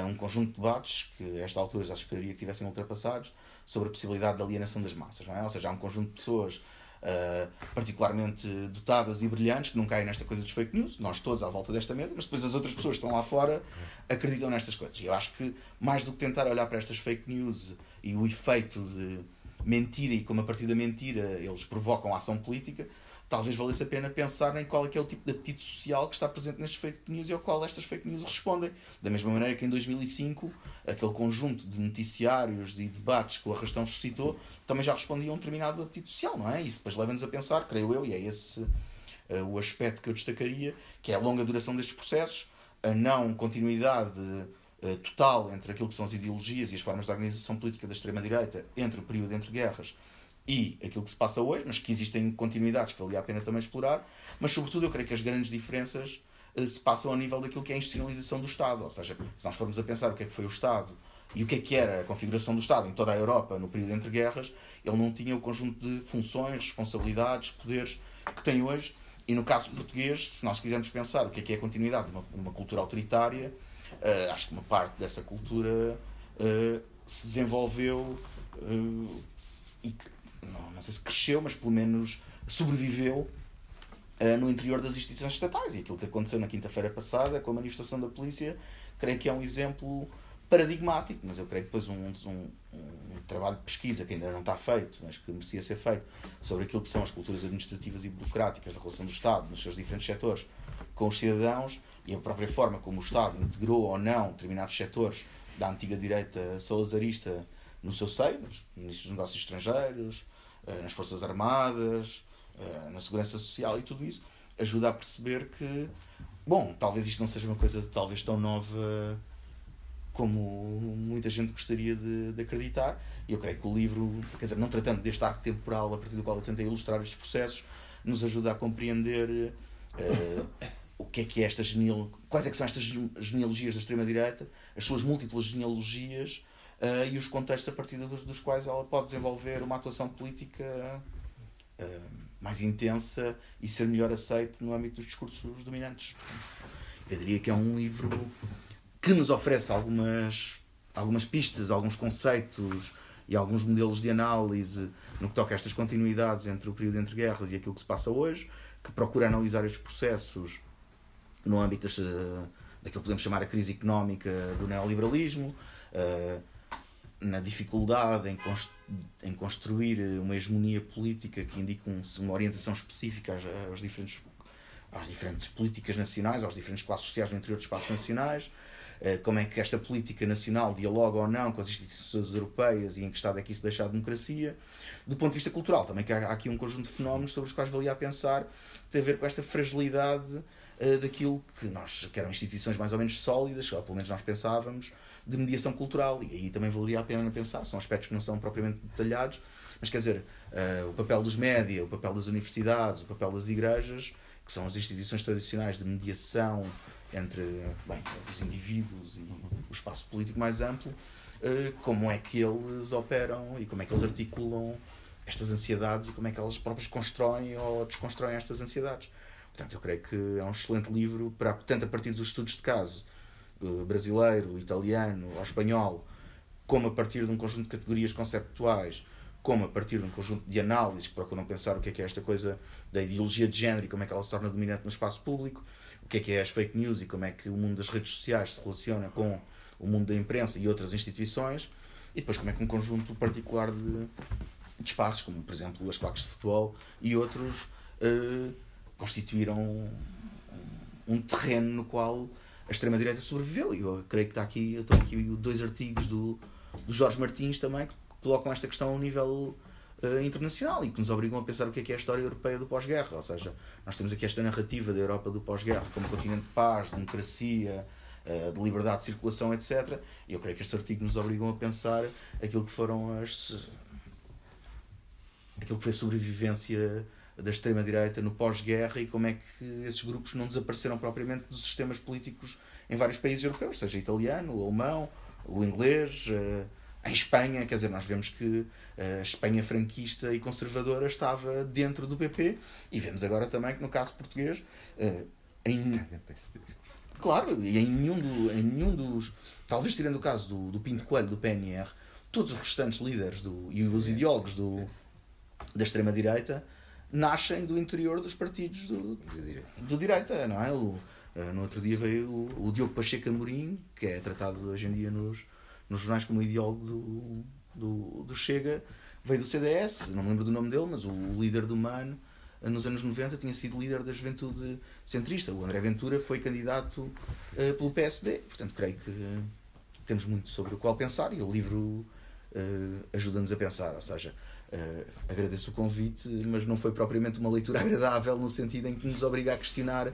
um conjunto de debates que, a esta altura, já esperaria que tivessem ultrapassados sobre a possibilidade de alienação das massas. Não é? Ou seja, há um conjunto de pessoas uh, particularmente dotadas e brilhantes que não caem nesta coisa dos fake news, nós todos à volta desta mesa, mas depois as outras pessoas que estão lá fora acreditam nestas coisas. E eu acho que mais do que tentar olhar para estas fake news e o efeito de mentira e como a partir da mentira eles provocam ação política, talvez valesse a pena pensar em qual é que é o tipo de apetite social que está presente nestas fake news e ao qual estas fake news respondem. Da mesma maneira que em 2005, aquele conjunto de noticiários e debates que o Arrastão suscitou também já respondia a um determinado apetite social, não é? Isso depois leva-nos a pensar, creio eu, e é esse uh, o aspecto que eu destacaria, que é a longa duração destes processos, a não continuidade uh, total entre aquilo que são as ideologias e as formas de organização política da extrema-direita entre o período entre guerras e aquilo que se passa hoje, mas que existem continuidades que valia a pena também explorar, mas sobretudo eu creio que as grandes diferenças uh, se passam ao nível daquilo que é a institucionalização do Estado, ou seja, se nós formos a pensar o que é que foi o Estado e o que é que era a configuração do Estado em toda a Europa no período entre guerras, ele não tinha o conjunto de funções, responsabilidades, poderes que tem hoje, e no caso português, se nós quisermos pensar o que é que é a continuidade de uma, uma cultura autoritária, uh, acho que uma parte dessa cultura uh, se desenvolveu e que não, não sei se cresceu, mas pelo menos sobreviveu uh, no interior das instituições estatais. E aquilo que aconteceu na quinta-feira passada com a manifestação da polícia, creio que é um exemplo paradigmático, mas eu creio que depois um, um, um, trabalho de pesquisa que ainda não está feito, mas que merecia ser feito, sobre aquilo que são as culturas administrativas e burocráticas da relação do Estado nos seus diferentes setores com os cidadãos e a própria forma como o Estado integrou ou não determinados setores da antiga direita salazarista no seu seio, nos ministros dos negócios estrangeiros, nas Forças Armadas, eh, na Segurança Social e tudo isso, ajuda a perceber que, bom, talvez isto não seja uma coisa talvez tão nova como muita gente gostaria de, de, acreditar. E eu creio que o livro, quer dizer, não tratando deste arco temporal a partir do qual eu tentei ilustrar estes processos, nos ajuda a compreender uh, o que é que é esta quais é que são estas genealogias da extrema-direita, as suas múltiplas genealogias, uh, e os contextos a partir dos, dos, quais ela pode desenvolver uma atuação política uh, mais intensa e ser melhor aceite no âmbito dos discursos dominantes. Eu diria que é um livro que nos oferece algumas, algumas pistas, alguns conceitos e alguns modelos de análise no que toca a estas continuidades entre o período entre guerras e aquilo que se passa hoje, que procura analisar estes processos no âmbito deste, daquilo que podemos chamar a crise económica do neoliberalismo, uh, na dificuldade em, const em construir uma hegemonia política que indique um, uma orientação específica às, às, diferentes, às diferentes políticas nacionais, às diferentes classes sociais no interior dos espaços nacionais, eh, como é que esta política nacional dialoga ou não com as instituições europeias e em que estado é que isso deixa a democracia. Do ponto de vista cultural, também que há aqui um conjunto de fenómenos sobre os quais valia a pensar, tem a ver com esta fragilidade uh, daquilo que nós, que eram instituições mais ou menos sólidas, ou pelo menos nós pensávamos, de mediação cultural. E aí também valeria a pena pensar. São aspectos que não são propriamente detalhados, mas quer dizer, uh, o papel dos média, o papel das universidades, o papel das igrejas, que são as instituições tradicionais de mediação entre bem, os indivíduos e o espaço político mais amplo, uh, como é que eles operam e como é que eles articulam estas ansiedades e como é que elas próprias constroem ou desconstroem estas ansiedades. Portanto, eu creio que é um excelente livro, para, tanto a partir dos estudos de caso brasileiro, italiano ou espanhol, como a partir de um conjunto de categorias conceptuais, como a partir de um conjunto de análises que procuram pensar o que é que é esta coisa da ideologia de género e como é que ela se torna dominante no espaço público, o que é que é as fake news e como é que o mundo das redes sociais se relaciona com o mundo da imprensa e outras instituições, e depois como é que um conjunto particular de de espaços, como por exemplo as claques de futebol e outros, uh, constituíram um, um, terreno no qual a extrema-direita sobreviveu. E eu creio que está aqui, eu estou aqui dois artigos do, do Jorge Martins também que colocam esta questão ao nível uh, internacional e que nos obrigam a pensar o que é, que é a história europeia do pós-guerra. Ou seja, nós temos aqui esta narrativa da Europa do pós-guerra como continente de paz, democracia, uh, de liberdade de circulação, etc. E eu creio que este artigo nos obrigam a pensar aquilo que foram as. aquilo que foi a sobrevivência da extrema-direita no pós-guerra e como é que esses grupos não desapareceram propriamente dos sistemas políticos em vários países europeus, seja italiano, o alemão, o inglês. Uh, em Espanha, quer dizer, nós vemos que a Espanha franquista e conservadora estava dentro do PP e vemos agora também que no caso português eh, em claro e em nenhum, do, em nenhum dos talvez tirando o caso do, do Pinto Coelho do PNR todos os restantes líderes do, e os ideólogos do, da extrema direita nascem do interior dos partidos do, do direita, não é? O, eh, no outro dia veio o, o Diogo Pacheco Amorim, que é tratado hoje em dia nos, nos jornais como ideólogo do, do, do Chega, veio do CDS, não me lembro do nome dele, mas o líder do MAN nos anos 90 tinha sido líder da juventude centrista. O André Ventura foi candidato uh, pelo PSD. Portanto, creio que uh, temos muito sobre o qual pensar e o livro uh, ajuda-nos a pensar. Ou seja, agradeço o convite, mas não foi propriamente uma leitura agradável no sentido em que nos obriga a questionar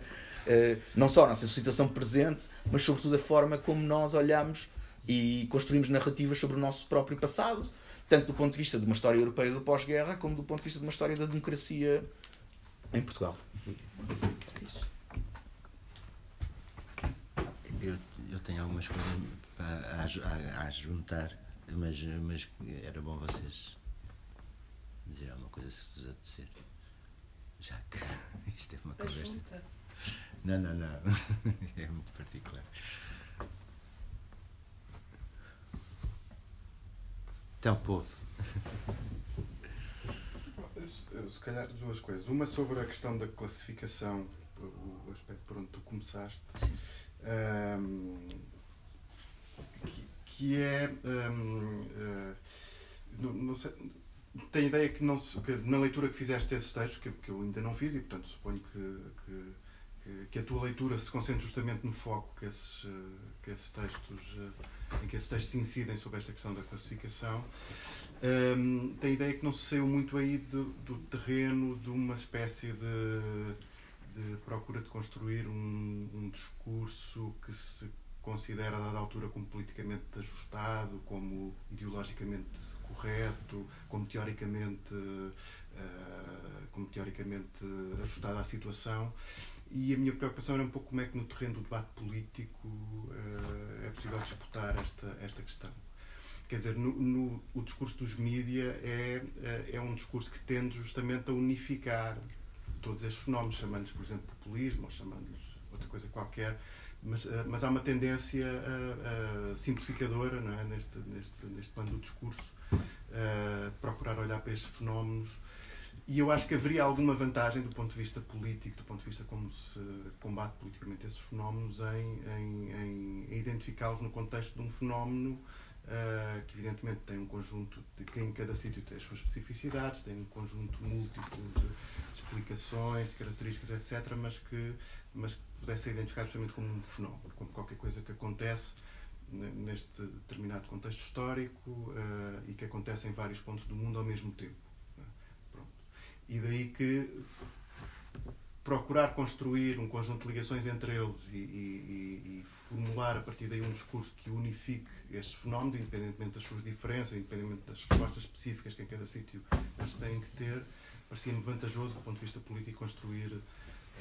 não só a nossa situação presente, mas sobretudo a forma como nós olhamos e construímos narrativas sobre o nosso próprio passado, tanto do ponto de vista de uma história europeia do pós-guerra, como do ponto de vista de uma história da democracia em Portugal. É. Eu, eu tenho algumas coisas a, a, a juntar, mas, mas era bom vocês dizer alguma coisa se vos apetecer. Já que isto é uma conversa. Não, não, não. É muito particular. Então, povo. Se calhar duas coisas. Uma sobre a questão da classificação, o aspecto por onde tu começaste. Um, que, que, é. Um, uh, eh, não, não sei, tenho ideia que, não, que na leitura que fizeste desses textos, que, que eu ainda não fiz e, portanto, suponho que, que que, a tua leitura se concentre justamente no foco que esses, eh, que esses textos, eh, em que esses textos incidem sobre esta questão da classificação. Um, tem a ideia que não se saiu muito aí do, do terreno de uma espécie de, de procura de construir um, um, discurso que se considera a dada altura como politicamente ajustado, como ideologicamente correto, como teoricamente, uh, como teoricamente ajustado à situação e a minha preocupação era um pouco como é que no terreno do debate político uh, é possível disputar esta, esta questão. Quer dizer, no, no, o discurso dos mídia é, eh, é um discurso que tende justamente a unificar todos estes fenómenos, chamando-lhes, por exemplo, populismo ou chamando-lhes outra coisa qualquer, mas, uh, mas há uma tendência uh, simplificadora não é? neste, neste, neste plano do discurso, procurar olhar para estes fenómenos e eu acho que haveria alguma vantagem do ponto de vista político, do ponto de vista como se combate politicamente esses fenómenos, em, em, em identificá-los no contexto de um fenómeno uh, que, evidentemente, tem um conjunto de que em cada sítio tem as suas especificidades, tem um conjunto múltiplo de, de explicações, de características, etc., mas que, mas que pudesse ser identificado justamente como um fenómeno, como qualquer coisa que acontece neste determinado contexto histórico uh, e que acontece em vários pontos do mundo ao mesmo tempo. E daí que procurar construir um conjunto de ligações entre eles e, e, e, formular a partir daí um discurso que unifique estes fenómenos, independentemente das suas diferenças, independentemente das respostas específicas que em cada sítio eles têm que ter, parecia-me vantajoso do ponto de vista político construir.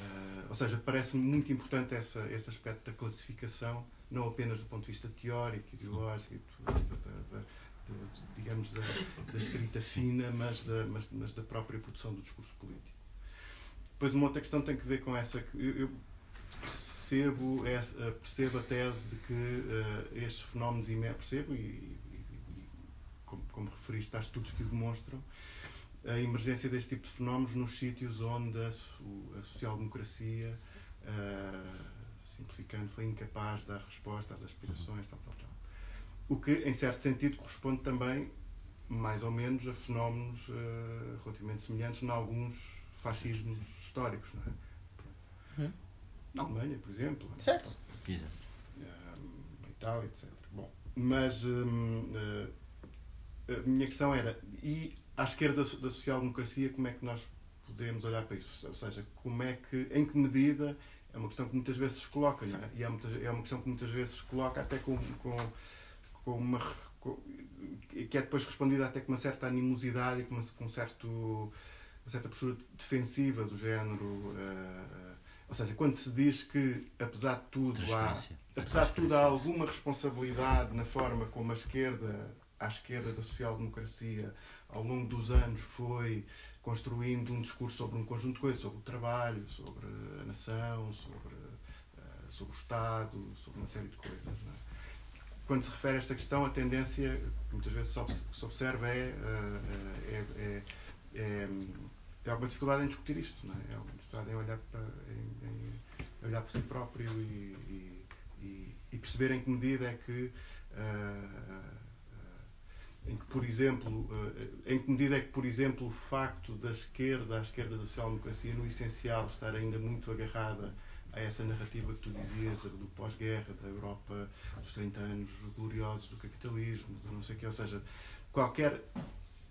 Uh, ou seja, parece-me muito importante essa, esse aspecto da classificação, não apenas do ponto de vista teórico, ideológico, da, da, digamos, da, da escrita fina, mas da, mas, mas, da própria produção do discurso político. Depois, uma outra questão tem que ver com essa. Eu, eu percebo, essa, percebo a tese de que uh, estes fenómenos percebo e, e, e como, como referiste, há estudos que o demonstram a emergência deste tipo de fenómenos nos sítios onde a, a social-democracia, uh, simplificando, foi incapaz de dar resposta às aspirações, tal, tal, tal. O que, em certo sentido, corresponde também mais ou menos a fenómenos uh, relativamente semelhantes em alguns fascismos históricos, não é? Hum. Na Alemanha, por exemplo. Certo. Uh, na Itália, etc. Bom, mas um, uh, a minha questão era, e à esquerda da social-democracia, como é que nós podemos olhar para isso? Ou seja, como é que, em que medida, é uma questão que muitas vezes se coloca, não é? E é, muitas, é uma questão que muitas vezes se coloca até com, com, com uma. Com, que é depois respondida até com uma certa animosidade e com, uma, com um certo, uma certa postura defensiva do género. Uh, ou seja, quando se diz que, apesar de tudo, há, apesar de tudo, há alguma responsabilidade na forma como a esquerda, à esquerda da social-democracia, ao longo dos anos foi construindo um discurso sobre um conjunto de coisas, sobre o trabalho, sobre a nação, sobre, uh, sobre o Estado, sobre uma série de coisas. É? Quando se refere a esta questão, a tendência que muitas vezes se observa é, uh, é, é, é, é, alguma dificuldade em discutir isto, não é? é alguma dificuldade em olhar para, em, em olhar para si próprio e, e, e, perceber em que medida é que uh, em que, por exemplo, eh, em que medida é que, por exemplo, o facto da esquerda, a esquerda da social-democracia, no essencial, estar ainda muito agarrada a essa narrativa que tu dizias do pós-guerra, da Europa dos 30 anos gloriosos do capitalismo, do não sei o quê, ou seja, qualquer,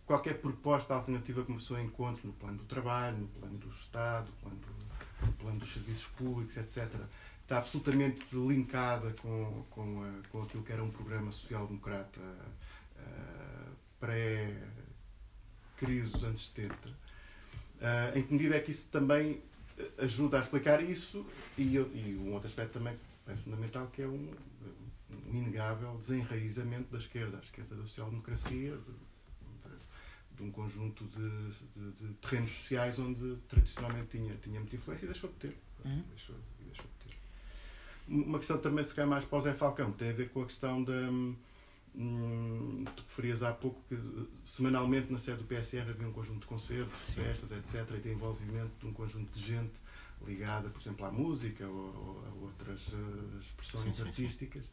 qualquer proposta alternativa que uma pessoa encontre no plano do trabalho, no plano do Estado, no plano, do, no plano dos serviços públicos, etc., está absolutamente linkada com, com, a, com aquilo que era um programa social-democrata uh, pré-crise dos anos 70. Uh, eh, em que medida é que isso também ajuda a explicar isso e, e um outro aspecto também é fundamental que é um, um inegável desenraizamento da esquerda, a esquerda da social-democracia, de, de, de, um conjunto de, de, terrenos sociais onde tradicionalmente tinha, tinha muita influência e deixou de ter. Uhum. Deixou, deixou de ter. Uma questão também, se calhar mais para o Zé Falcão, tem a ver com a questão da Hum, tu referias há pouco que semanalmente na sede do PSR havia um conjunto de concertos, festas, etc. E tem envolvimento de um conjunto de gente ligada, por exemplo, à música ou, ou a outras uh, expressões sim, sim, artísticas.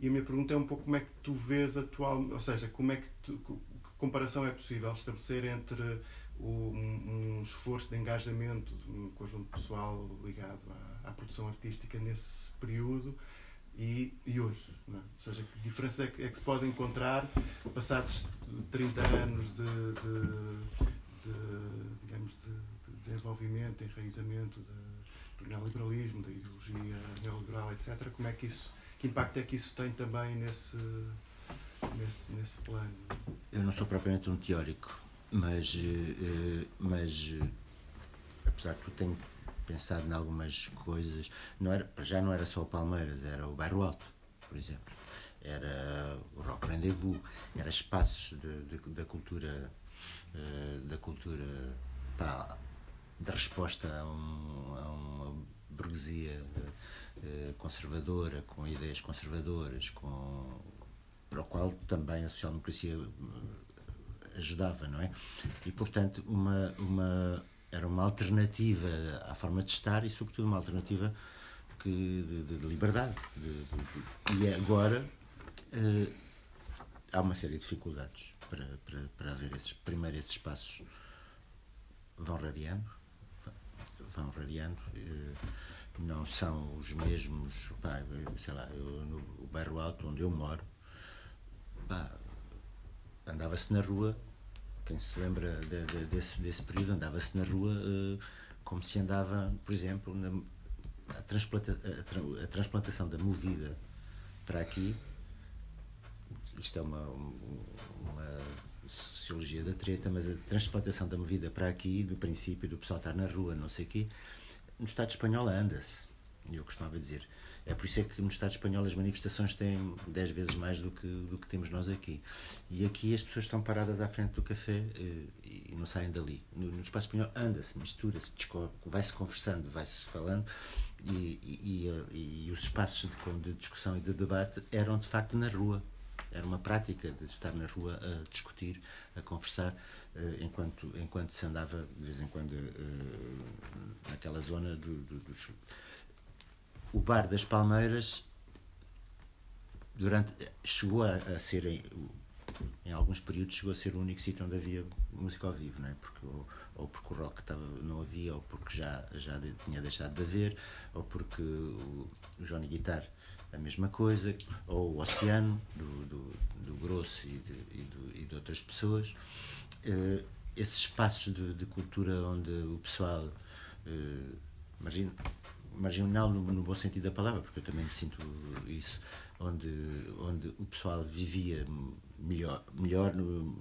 E a minha pergunta é um pouco como é que tu vês atual, ou seja, como é que, tu, que comparação é possível estabelecer entre o, um, um, esforço de engajamento de um conjunto pessoal ligado à, à produção artística nesse período e, e hoje. É? Ou seja, que diferenças é que, é que, se pode encontrar passados 30 anos de, de, de digamos, de, de, desenvolvimento, enraizamento do neoliberalismo, da ideologia neoliberal, etc. Como é que isso, que impacto é que isso tem também nesse, nesse, nesse plano? Eu não sou propriamente um teórico, mas, eh, mas eh, apesar que tenho pensado em algumas coisas. Não era, já não era só o Palmeiras, era o Bairro Alto, por exemplo. Era o Rock Rendezvous, era espaços de, de, da cultura, uh, da cultura pá, de resposta a, um, a uma burguesia uh, conservadora, com ideias conservadoras, com, para o qual também a social-democracia ajudava, não é? E, portanto, uma, uma era uma alternativa à forma de estar e, sobretudo, uma alternativa que, de, de liberdade. De, de, e agora uh, há uma série de dificuldades para, para, para haver esses. Primeiro, esses espaços vão radiando, vão radiando. Uh, não são os mesmos, pá, sei lá, eu, no bairro alto onde eu moro, andava-se na rua quem se lembra de, de, desse, desse período, andava-se na rua uh, como se andava, por exemplo, na, a, transplanta, a, a, transplantação da movida para aqui. Isto é uma, uma sociologia da treta, mas a transplantação da movida para aqui, do princípio do pessoal estar na rua, não sei o quê, no Estado espanhol anda-se. Eu costumava dizer. É por isso é que no Estado espanhol as manifestações têm 10 vezes mais do que, do que temos nós aqui. E aqui as pessoas estão paradas à frente do café e, eh, e não saem dali. No, no espaço espanhol anda-se, mistura-se, vai-se conversando, vai-se falando e, e, e, os espaços de, de discussão e de debate eram de facto na rua. Era uma prática de estar na rua a discutir, a conversar, eh, enquanto, enquanto se andava de vez em quando eh, naquela zona do, do, dos o Bar das Palmeiras durante, chegou a, a ser em alguns períodos chegou a ser o único sítio onde havia música ao vivo, não é? porque, ou, ou porque o rock estava, não havia, ou porque já, já tinha deixado de haver, ou porque o, o Johnny Guitar a mesma coisa, ou o Oceano, do, do, do Grosso e de, e, do, e de outras pessoas. Uh, esses espaços de, de, cultura onde o pessoal, uh, marginal no, no, bom sentido da palavra, porque eu também me sinto isso, onde, onde o pessoal vivia melhor, melhor no,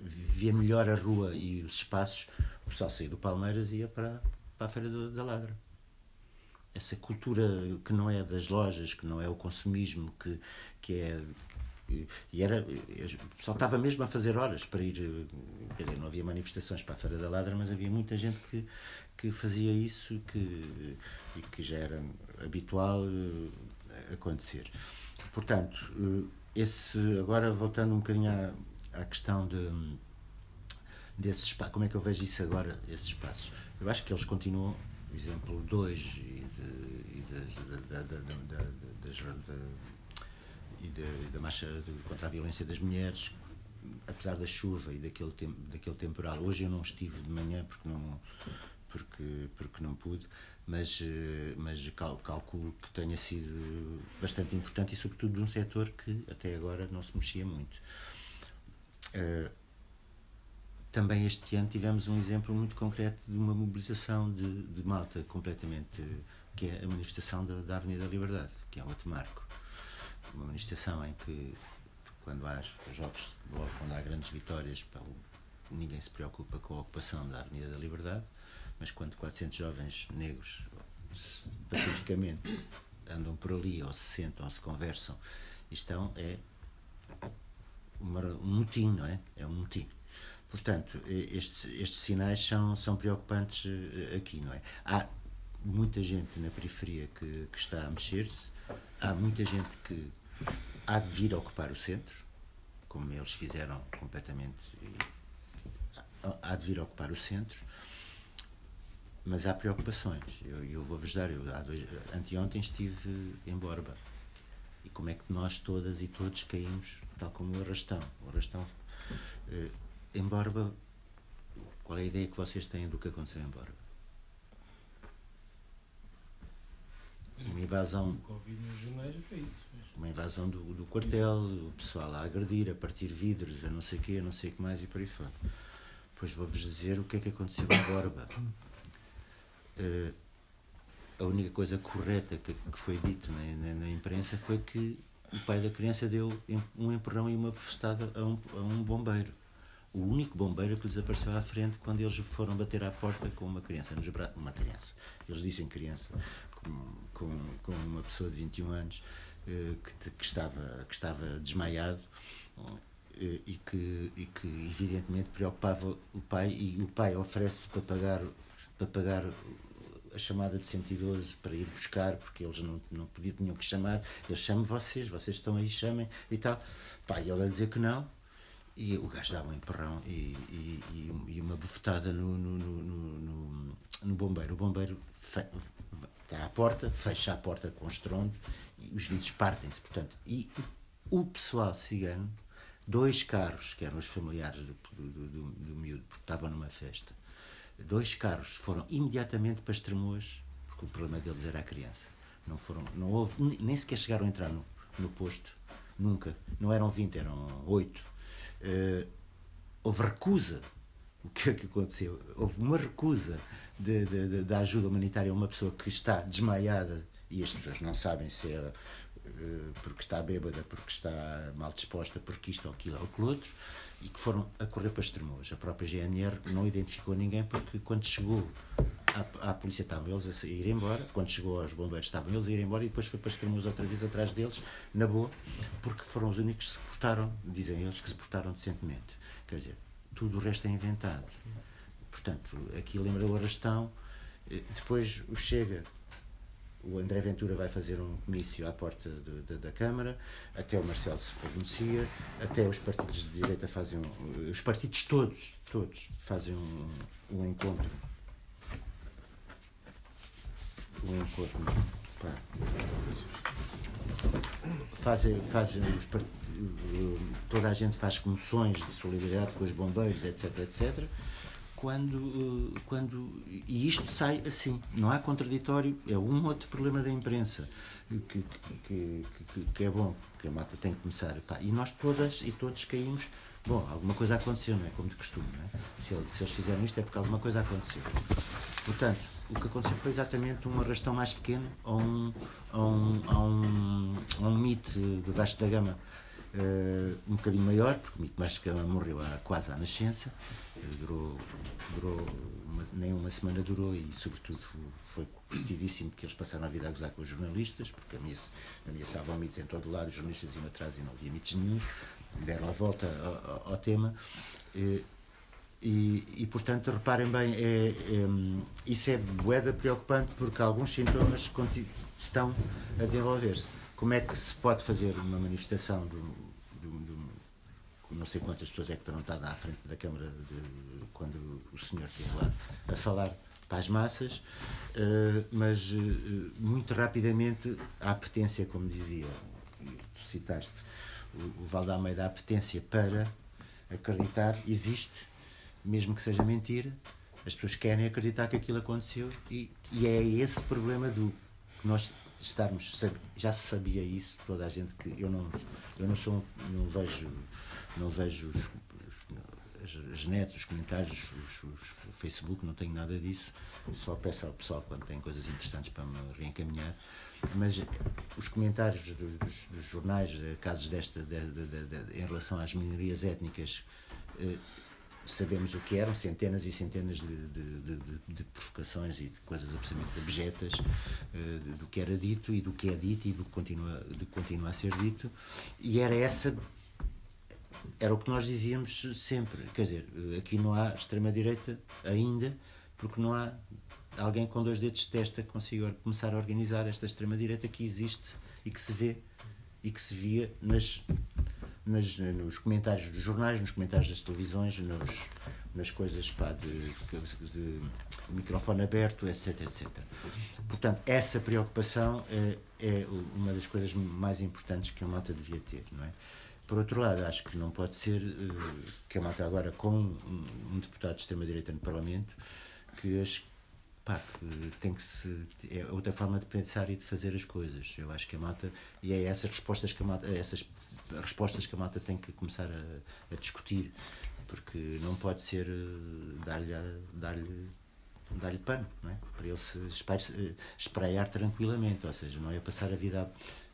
vivia melhor a rua e os espaços, o pessoal saía do Palmeiras e ia para, para a Feira do, da Ladra. Essa cultura que não é das lojas, que não é o consumismo, que, que é. E era, pessoal estava mesmo a fazer horas para ir. Quer dizer, não havia manifestações para a Feira da Ladra, mas havia muita gente que, que fazia isso que, e que já era habitual eh, acontecer. Portanto, eh, esse, agora voltando um bocadinho à, à questão de, desses espaços, como é que eu vejo isso agora, esses espaços? Eu acho que eles continuam, exemplo, dois e, de, e da, da, da, e da marcha contra a violência das mulheres, apesar da chuva e daquele, tem, daquele temporal. Hoje eu não estive de manhã porque não, porque, porque não pude, mas, eh, mas calculo que tenha sido bastante importante e, sobretudo, de um setor que até agora não se mexia muito. Uh, também este ano tivemos um exemplo muito concreto de uma mobilização de, de malta completamente, que é a manifestação da, da Avenida da Liberdade, que é um outro marco. Uma manifestação em que, quando há jogos de quando há grandes vitórias, ninguém se preocupa com a ocupação da Avenida da Liberdade mas quando 400 jovens negros pacificamente andam por ali, ou se sentam, ou se conversam, estão, é uma, um motim, não é? É um motim. Portanto, estes, estes sinais são, são preocupantes eh, aqui, não é? Há muita gente na periferia que, que está a mexer-se, há muita gente que há de vir a ocupar o centro, como eles fizeram completamente, há de vir a ocupar o centro, mas há preocupações. Eu, eu vou-vos dar, eu, dois, anteontem estive em Borba. E como é que nós todas e todos caímos, tal como o Arrastão. O Arrastão, eh, em Borba, qual é a ideia que vocês têm do que aconteceu em Borba? Uma invasão. Uma invasão do, do quartel, o pessoal a agredir, a partir vidros, a não sei o quê, a não sei o que mais e por aí fora. Pois vou-vos dizer o que é que aconteceu em Borba uh, a única coisa correta que, que foi dito na, na, na, imprensa foi que o pai da criança deu um empurrão e uma bofetada a um, a um bombeiro. O único bombeiro que lhes apareceu à frente quando eles foram bater à porta com uma criança, nos uma criança. Eles dizem criança, com, com, com uma pessoa de 21 anos uh, que, que, estava, que estava desmaiado uh, e, que, e que evidentemente preocupava o pai e o pai oferece para pagar para pagar a chamada de 112 para ir buscar, porque eles não, não podiam, tinham que chamar, eles chamam vocês, vocês estão aí, chamem e tal. Pá, e ele a dizer que não, e o gajo dá um empurrão e, e, e uma bufetada no, no, no, no, no bombeiro. O bombeiro está à porta, fecha a porta com estrondo e os vidros partem-se, portanto. E o pessoal cigano, dois carros, que eram os familiares do, do, do, do miúdo, porque estavam numa festa, dois carros foram imediatamente para Estremoas, porque o problema deles era a criança. Não foram, não houve, nem sequer chegaram a entrar no, no posto, nunca. Não eram 20, eram 8. Uh, eh, houve recusa. O que é que aconteceu? Houve uma recusa da ajuda humanitária a uma pessoa que está desmaiada e as pessoas não sabem se é uh, porque está bêbada, porque está mal disposta, porque isto ou aquilo ou aquilo outro e que foram a correr para Estremoz. A própria GNR não identificou ninguém porque quando chegou à, polícia estavam eles a ir embora, quando chegou aos bombeiros estavam eles a ir embora e depois foi para Estremoz outra vez atrás deles, na boa, porque foram os únicos que se portaram, dizem eles, que se portaram decentemente. Quer dizer, tudo o resto é inventado. Portanto, aqui lembra o arrastão, eh, depois o Chega o André Ventura vai fazer um comício à porta de, de, da Câmara, até o Marcelo se pronuncia, até os partidos de direita fazem um, os partidos todos, todos fazem um, um encontro. Um encontro. Pá. fazem, fazem os part... toda a gente faz comoções de solidariedade com os bombeiros, etc, etc. Quando, quando e isto sai assim, não há contraditório, é um outro problema da imprensa que, que, que, que é bom, que a mata tem que começar. Pá, e nós todas e todos caímos Bom, alguma coisa aconteceu, não é? Como de costume, não é? Se eles, se eles fizeram isto é porque alguma coisa aconteceu. Portanto, o que aconteceu foi exatamente um arrastão mais pequeno a um, a um, a um, um mito de Vasco da Gama uh, um bocadinho maior, porque mito Gama morreu há, quase à nascença, uh, durou, durou uma, nem uma semana durou e, sobretudo, foi curtidíssimo que eles passaram a vida a gozar com os jornalistas, porque ameaçavam mitos em todo lado, os jornalistas iam atrás e não havia mitos nenhums deram a volta ao, ao tema. E, e, e, portanto, reparem bem, é, é, isso é boeda preocupante porque alguns sintomas estão a desenvolver-se. Como é que se pode fazer uma manifestação de, de, não sei quantas pessoas é que estão estado à frente da Câmara de, quando o senhor esteve lá a falar para as massas, uh, mas uh, muito rapidamente a apetência, como dizia, citaste, o, o Valdama da apetência para acreditar existe, mesmo que seja mentira. As pessoas querem acreditar que aquilo aconteceu e, e é esse problema do que nós estarmos já se sabia isso toda a gente que eu não eu não sou não vejo não vejo os, os, as netos os comentários os, os, Facebook não tenho nada disso. Só peço ao pessoal quando tem coisas interessantes para me reencaminhar. Mas os comentários dos, dos jornais, eh, casos desta, de, de, de, em relação às minorias étnicas, eh, sabemos o que eram, centenas e centenas de, provocações e de coisas absolutamente abjetas eh, do que era dito e do que é dito e do que continua, do que continua a ser dito. E era essa. Era o que nós dizíamos sempre. Quer dizer, aqui não há extrema-direita ainda, porque não há alguém com dois dedos de testa consiga começar a organizar esta extrema-direita que existe e que se vê e que se via nas, nos comentários dos jornais, nos comentários das televisões, nos, nas coisas pá, de, de, microfone aberto, etc, etc. Portanto, essa preocupação é, é, uma das coisas mais importantes que a malta devia ter, não é? Por outro lado, acho que não pode ser uh, que a malta agora, com um, um deputado de extrema-direita no Parlamento, que as pá, que tem que se. É outra forma de pensar e de fazer as coisas. Eu acho que a mata. E é essas respostas que a mata, essas respostas que a mata tem que começar a, a discutir. Porque não pode ser eh, dar-lhe dar dar-lhe pano, não é? para ele se eh, espraiar tranquilamente, ou seja, não é passar a vida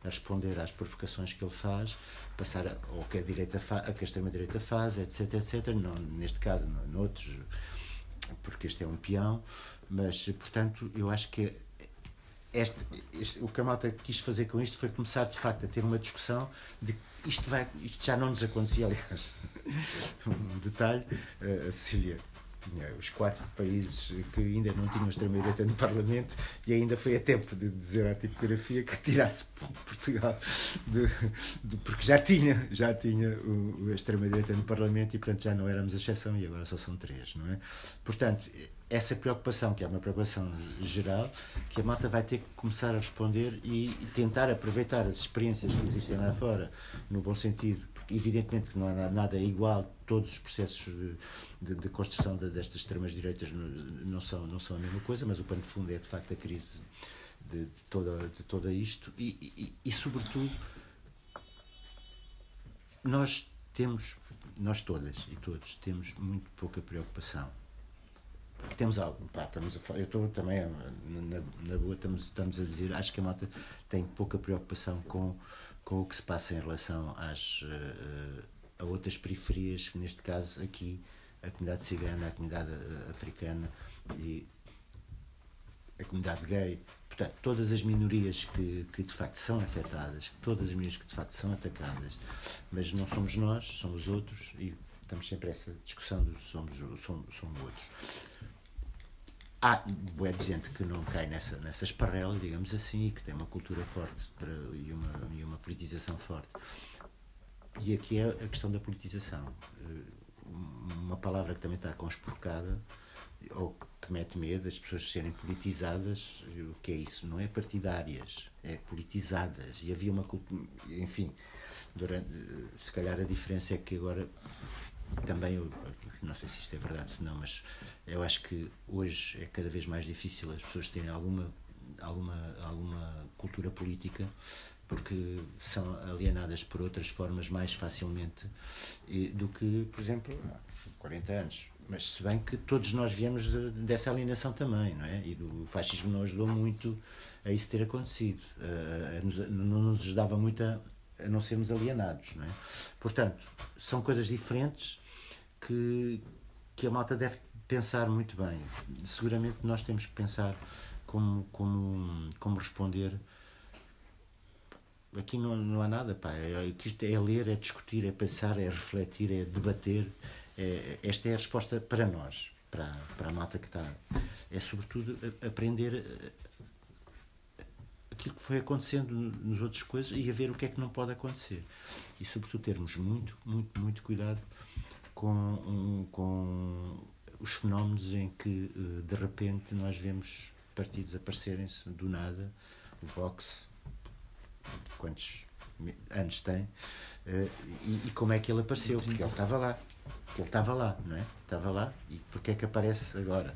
a, a responder às provocações que ele faz, passar a, ou que a, direita fa, a que a extrema-direita faz, etc, etc, não, neste caso, não, noutros, porque este é um peão, mas, portanto, eu acho que este, este, o que a malta quis fazer com isto foi começar, de facto, a ter uma discussão de isto, vai, isto já não nos acontecia, aliás. um detalhe, a Cecília tinha os quatro países que ainda não tinham extrema-direita no Parlamento e ainda foi a tempo de dizer à tipografia que tirasse Portugal de, de, porque já tinha, já tinha o, a extrema-direita no Parlamento e portanto já não éramos a exceção e agora só são três, não é? Portanto, essa preocupação, que é uma preocupação geral, que a malta vai ter que começar a responder e tentar aproveitar as experiências que existem lá fora, no bom sentido, porque evidentemente que não há nada igual, todos os processos de, de, construção de, destas extremas-direitas não são, não são a mesma coisa, mas o pano de fundo é de facto a crise de, de toda, de toda isto. E, e, e, sobretudo, nós temos, nós todas e todos, temos muito pouca preocupação. Temos algo, pá, estamos a, eu estou também na, na, boa, estamos, estamos a dizer, acho que a malta tem pouca preocupação com, com o que se passa em relação às, uh, a outras periferias, neste caso aqui, a comunidade cigana, a comunidade uh, africana e a comunidade gay, portanto, todas as minorias que, que de facto são afetadas, todas as minorias que de facto são atacadas, mas não somos nós, somos os outros e estamos sempre essa discussão do somos, somos, somos outros há boa de gente que não cai nessa, nessa esparrela, digamos assim, e que tem uma cultura forte para, e, uma, e uma politização forte. E aqui é a questão da politização. Eh, uma palavra que também está conspurcada, ou que mete medo, as pessoas serem politizadas. O que é isso? Não é partidárias, é politizadas. E havia uma cultura. Enfim, durante, se calhar a diferença é que agora também, eu, não sei se isto é verdade, se não, mas eu acho que hoje é cada vez mais difícil as pessoas terem alguma, alguma, alguma cultura política porque são alienadas por outras formas mais facilmente do que, por exemplo, há 40 anos. Mas se bem que todos nós viemos de, dessa alienação também, não é? E do fascismo não ajudou muito a isso ter acontecido. Nos, não nos ajudava muito a, a não sermos alienados, não é? Portanto, são coisas diferentes que, que a malta deve pensar muito bem. Seguramente nós temos que pensar como, como, como responder aqui não, não há nada, pá. É, é ler, é discutir, é pensar, é refletir, é debater. É, esta é a resposta para nós, para, para a malta que está. É sobretudo aprender aquilo que foi acontecendo nas outras coisas e a ver o que é que não pode acontecer. E sobretudo termos muito, muito, muito cuidado com, com os fenómenos em que eh, de repente nós vemos partidos aparecerem-se do nada, o Vox, quantos anos tem, eh, e, e, como é que ele apareceu, porque ele estava lá, ele estava lá, não é? Estava lá, e porque é que aparece agora?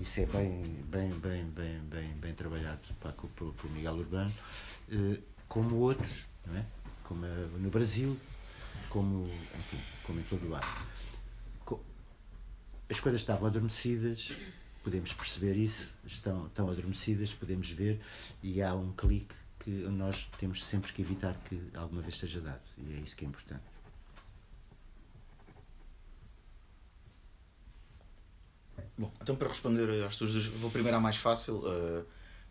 Isso é bem, bem, bem, bem, bem, bem trabalhado pá, por, por Miguel Urbano, eh, como outros, não é? Como no Brasil, como, enfim, como em todo o lado. As coisas estavam adormecidas, podemos perceber isso, estão, estão adormecidas, podemos ver, e há um clique que nós temos sempre que evitar que alguma vez seja dado. E é isso que é importante. Bom, então para responder às tuas dúvidas, vou primeiro à mais fácil, uh,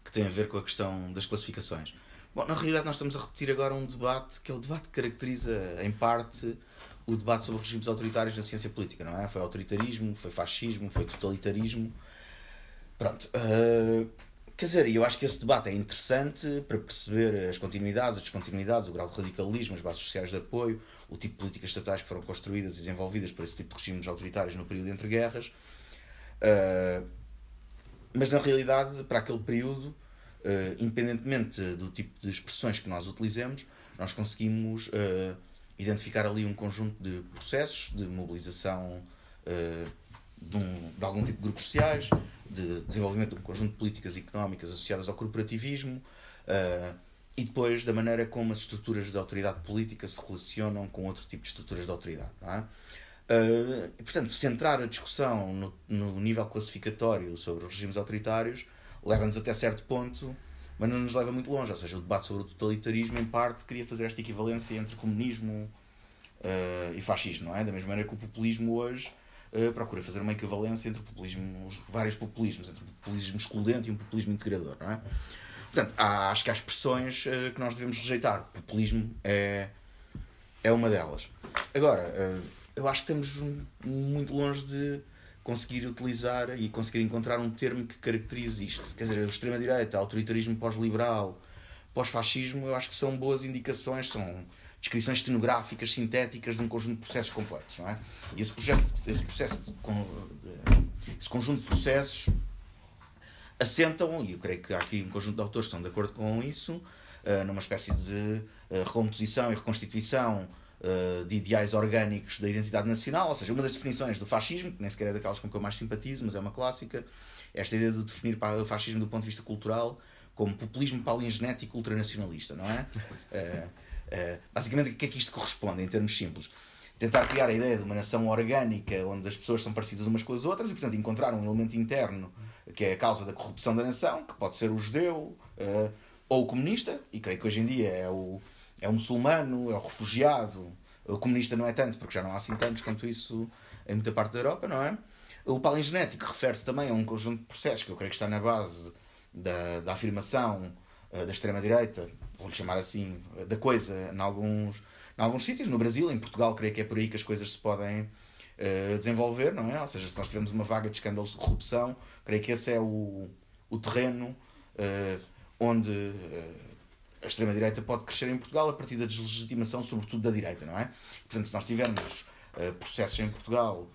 que tem a ver com a questão das classificações. Bom, na realidade nós estamos a repetir agora um debate que é o debate que caracteriza, em parte, o debate sobre regimes autoritários na ciência política, não é? Foi autoritarismo, foi fascismo, foi totalitarismo. Pronto. Uh, Quer dizer, eu acho que esse debate é interessante para perceber as continuidades, as descontinuidades, o grau de radicalismo, as bases sociais de apoio, o tipo de políticas estatais que foram construídas e desenvolvidas por esse tipo de regimes autoritários no período entre guerras. Uh, mas, na realidade, para aquele período, uh, independentemente do tipo de expressões que nós utilizemos, nós conseguimos uh, identificar ali um conjunto de processos de mobilização de, um, de algum tipo de grupos sociais, de desenvolvimento de um conjunto de políticas económicas associadas ao corporativismo uh, e depois da maneira como as estruturas de autoridade política se relacionam com outro tipo de estruturas de autoridade. Uh, portanto, centrar a discussão no, no nível classificatório sobre os regimes autoritários leva-nos até certo ponto, mas não nos leva muito longe. Ou seja, o debate sobre o totalitarismo, em parte, queria fazer esta equivalência entre comunismo uh, e fascismo, não é? Da mesma maneira que o populismo hoje uh, procura fazer uma equivalência entre o populismo, os vários populismos, entre o populismo excludente e um populismo integrador. Não é? Portanto, há, acho que há expressões uh, que nós devemos rejeitar. O populismo é, é uma delas. Agora, uh, eu acho que estamos muito longe de conseguir utilizar e conseguir encontrar um termo que caracterize isto. Quer dizer, a extrema-direita, autoritarismo pós-liberal, pós-fascismo, eu acho que são boas indicações, são descrições estenográficas, sintéticas de um conjunto de processos complexos. Não é? E esse, projeto, esse, processo de, esse conjunto de processos assentam, e eu creio que há aqui um conjunto de autores que estão de acordo com isso, eh, numa espécie de eh, recomposição e reconstituição eh, de ideais orgânicos da identidade nacional, ou seja, uma das definições do fascismo, que nem sequer é daquelas com que eu mais simpatizo, mas é uma clássica, esta ideia de definir o fascismo do ponto de vista cultural como populismo palingenético ultranacionalista, não é? Uh, basicamente, o que é que isto corresponde em termos simples? Tentar criar a ideia de uma nação orgânica onde as pessoas são parecidas umas com as outras e, portanto, encontrar um elemento interno que é a causa da corrupção da nação, que pode ser o judeu uh, ou o comunista, e creio que hoje em dia é o, é o muçulmano, é o refugiado. O comunista não é tanto, porque já não há assim tantos quanto isso em muita parte da Europa, não é? O palingenético refere-se também a um conjunto de processos que eu creio que está na base da, da afirmação uh, da extrema-direita, vou-lhe chamar assim, da coisa em alguns, em alguns sítios. No Brasil, em Portugal, creio que é por aí que as coisas se podem uh, desenvolver, não é? Ou seja, se nós tivermos uma vaga de escândalos de corrupção, creio que esse é o, o terreno uh, onde uh, a extrema-direita pode crescer em Portugal a partir da deslegitimação, sobretudo da direita, não é? Portanto, se nós tivermos processos em Portugal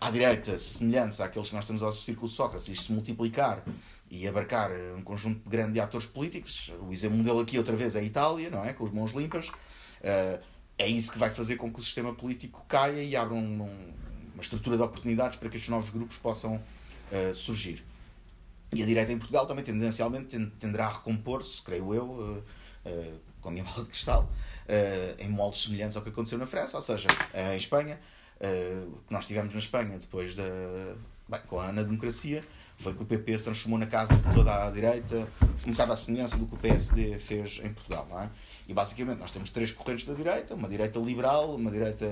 à direita, semelhantes àqueles que nós temos ao Círculo Sócrates, isto se multiplicar e abarcar eh, um conjunto de grande de atores políticos, o exemplo modelo aqui outra vez é a Itália, não é? Com os mãos limpas. Uh, é isso que vai fazer com que o sistema político caia e abra um, um, uma estrutura de oportunidades para que estes novos grupos possam uh, surgir. E a direita em Portugal também tendencialmente tenderá a recompor-se, creio eu, uh, com a minha bola de cristal, em moldes semelhantes ao que aconteceu na França, ou seja, em Espanha. o que nós tivemos na Espanha depois da. Bem, com a democracia foi que o PP se transformou na casa de toda a direita, um bocado à semelhança do que o PSD fez em Portugal, não é? E basicamente nós temos três correntes da direita: uma direita liberal, uma direita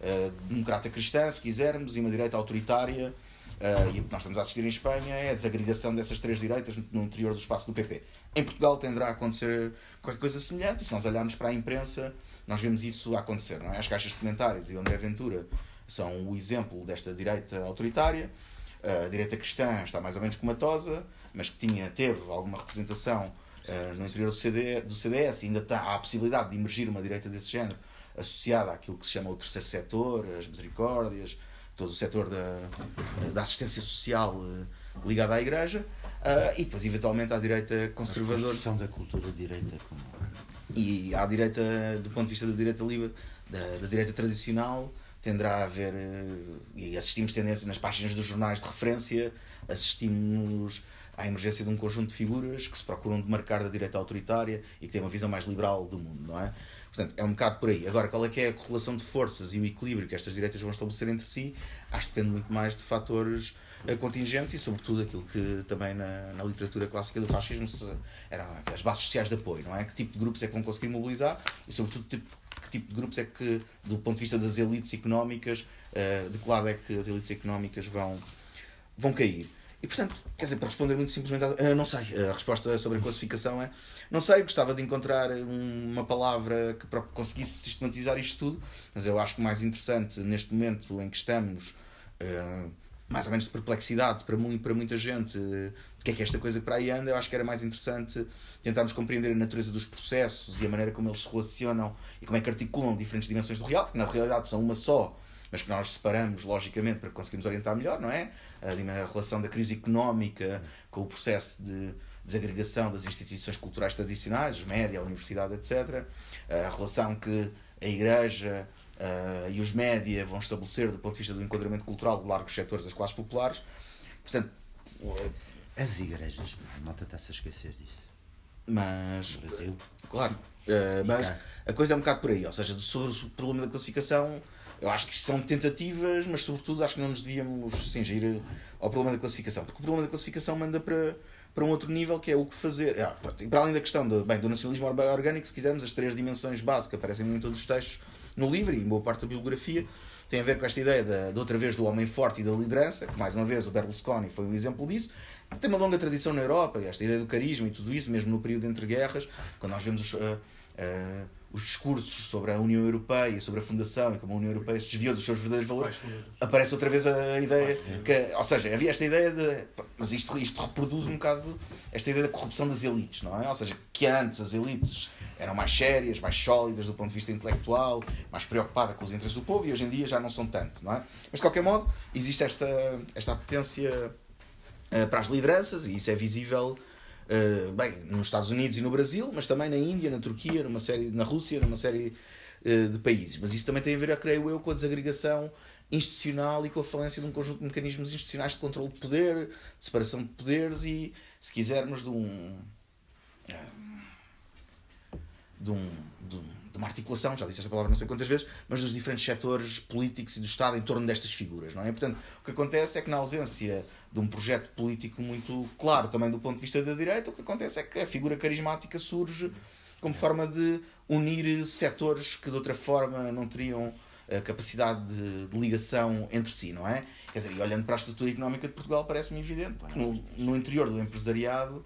uh, democrata cristã, se quisermos, e uma direita autoritária. Uh, e o que nós estamos a assistir em Espanha é a desagregação dessas três direitas no interior do espaço do PP. Em Portugal tenderá a acontecer qualquer coisa semelhante, e se nós olharmos para a imprensa, nós vemos isso a acontecer. Não é? As caixas comentários e o André Ventura são o exemplo desta direita autoritária. A direita cristã está mais ou menos comatosa, mas que tinha, teve alguma representação uh, no interior do, CD, do CDS, ainda está, há a possibilidade de emergir uma direita desse género associada àquilo que se chama o terceiro setor, as misericórdias, todo o setor da, da assistência social uh, ligado à Igreja, uh, e depois, eventualmente, à direita conservadora. A construção da cultura de direita. Como... E à direita, do ponto de vista da direita da, da direita tradicional, tenderá a haver, e assistimos tendência nas páginas dos jornais de referência, assistimos à emergência de um conjunto de figuras que se procuram demarcar da direita autoritária e que têm uma visão mais liberal do mundo, não é? Portanto, é um bocado por aí. Agora, qual é que é a correlação de forças e o equilíbrio que estas direitas vão estabelecer entre si? Acho que depende muito mais de fatores eh, contingentes e, sobretudo, aquilo que também na, na literatura clássica do fascismo se, eram as bases sociais de apoio, não é? Que tipo de grupos é que vão conseguir mobilizar e, sobretudo, tipo, que tipo de grupos é que, do ponto de vista das elites económicas, uh, de que lado é que as elites económicas vão, vão cair. E portanto, quer dizer, para responder muito simplesmente, uh, não sei, a resposta sobre a classificação é não sei, gostava de encontrar uma palavra que conseguisse sistematizar isto tudo, mas eu acho que mais interessante neste momento em que estamos, uh, mais ou menos de perplexidade para, para muita gente, uh, de que é que esta coisa para aí anda, eu acho que era mais interessante tentarmos compreender a natureza dos processos e a maneira como eles se relacionam e como é que articulam diferentes dimensões do real, que na realidade são uma só mas que nós separamos logicamente para conseguirmos orientar melhor, não é? A relação da crise económica com o processo de desagregação das instituições culturais tradicionais, os média, a universidade, etc. A relação que a Igreja e os média vão estabelecer do ponto de vista do enquadramento cultural de largos setores das classes populares. Portanto, as igrejas, a malta está-se a esquecer disso. Mas. No Brasil. Claro. Uh, mas a coisa é um bocado por aí. Ou seja, sobre o problema da classificação, eu acho que são tentativas, mas sobretudo acho que não nos devíamos cingir ao problema da classificação, porque o problema da classificação manda para, para um outro nível que é o que fazer. Ah, para além da questão do, bem, do nacionalismo orgânico, se quisermos, as três dimensões básicas aparecem em todos os textos no livro e em boa parte da bibliografia, tem a ver com esta ideia de, de outra vez do homem forte e da liderança, que mais uma vez o Berlusconi foi um exemplo disso. Tem uma longa tradição na Europa, esta ideia do carisma e tudo isso, mesmo no período entre guerras, quando nós vemos os. Uh, uh, os discursos sobre a União Europeia, sobre a fundação e como a União Europeia se desviou dos seus verdadeiros valores, aparece outra vez a ideia que, ou seja, havia esta ideia de, mas isto, isto reproduz um bocado esta ideia da corrupção das elites, não é? Ou seja, que antes as elites eram mais sérias, mais sólidas do ponto de vista intelectual, mais preocupadas com os interesses do povo e hoje em dia já não são tanto, não é? Mas de qualquer modo, existe esta, esta apetência uh, para as lideranças e isso é visível uh, bem, nos Estados Unidos e no Brasil, mas também na Índia, na Turquia, numa série, na Rússia, numa série uh, de países. Mas isso também tem a ver, creio eu, com a desagregação institucional e com a falência de um conjunto de mecanismos institucionais de controle de poder, de separação de poderes e, se quisermos, de um. de um, de um de uma articulação, já disse esta palavra não sei quantas vezes, mas dos diferentes setores políticos e do Estado em torno destas figuras. Não é? Portanto, o que acontece é que na ausência de um projeto político muito claro também do ponto de vista da direita, o que acontece é que a figura carismática surge como forma de unir setores que de outra forma não teriam a capacidade de, de, ligação entre si, não é? Quer dizer, e olhando para a estrutura económica de Portugal, parece-me evidente que no, no interior do empresariado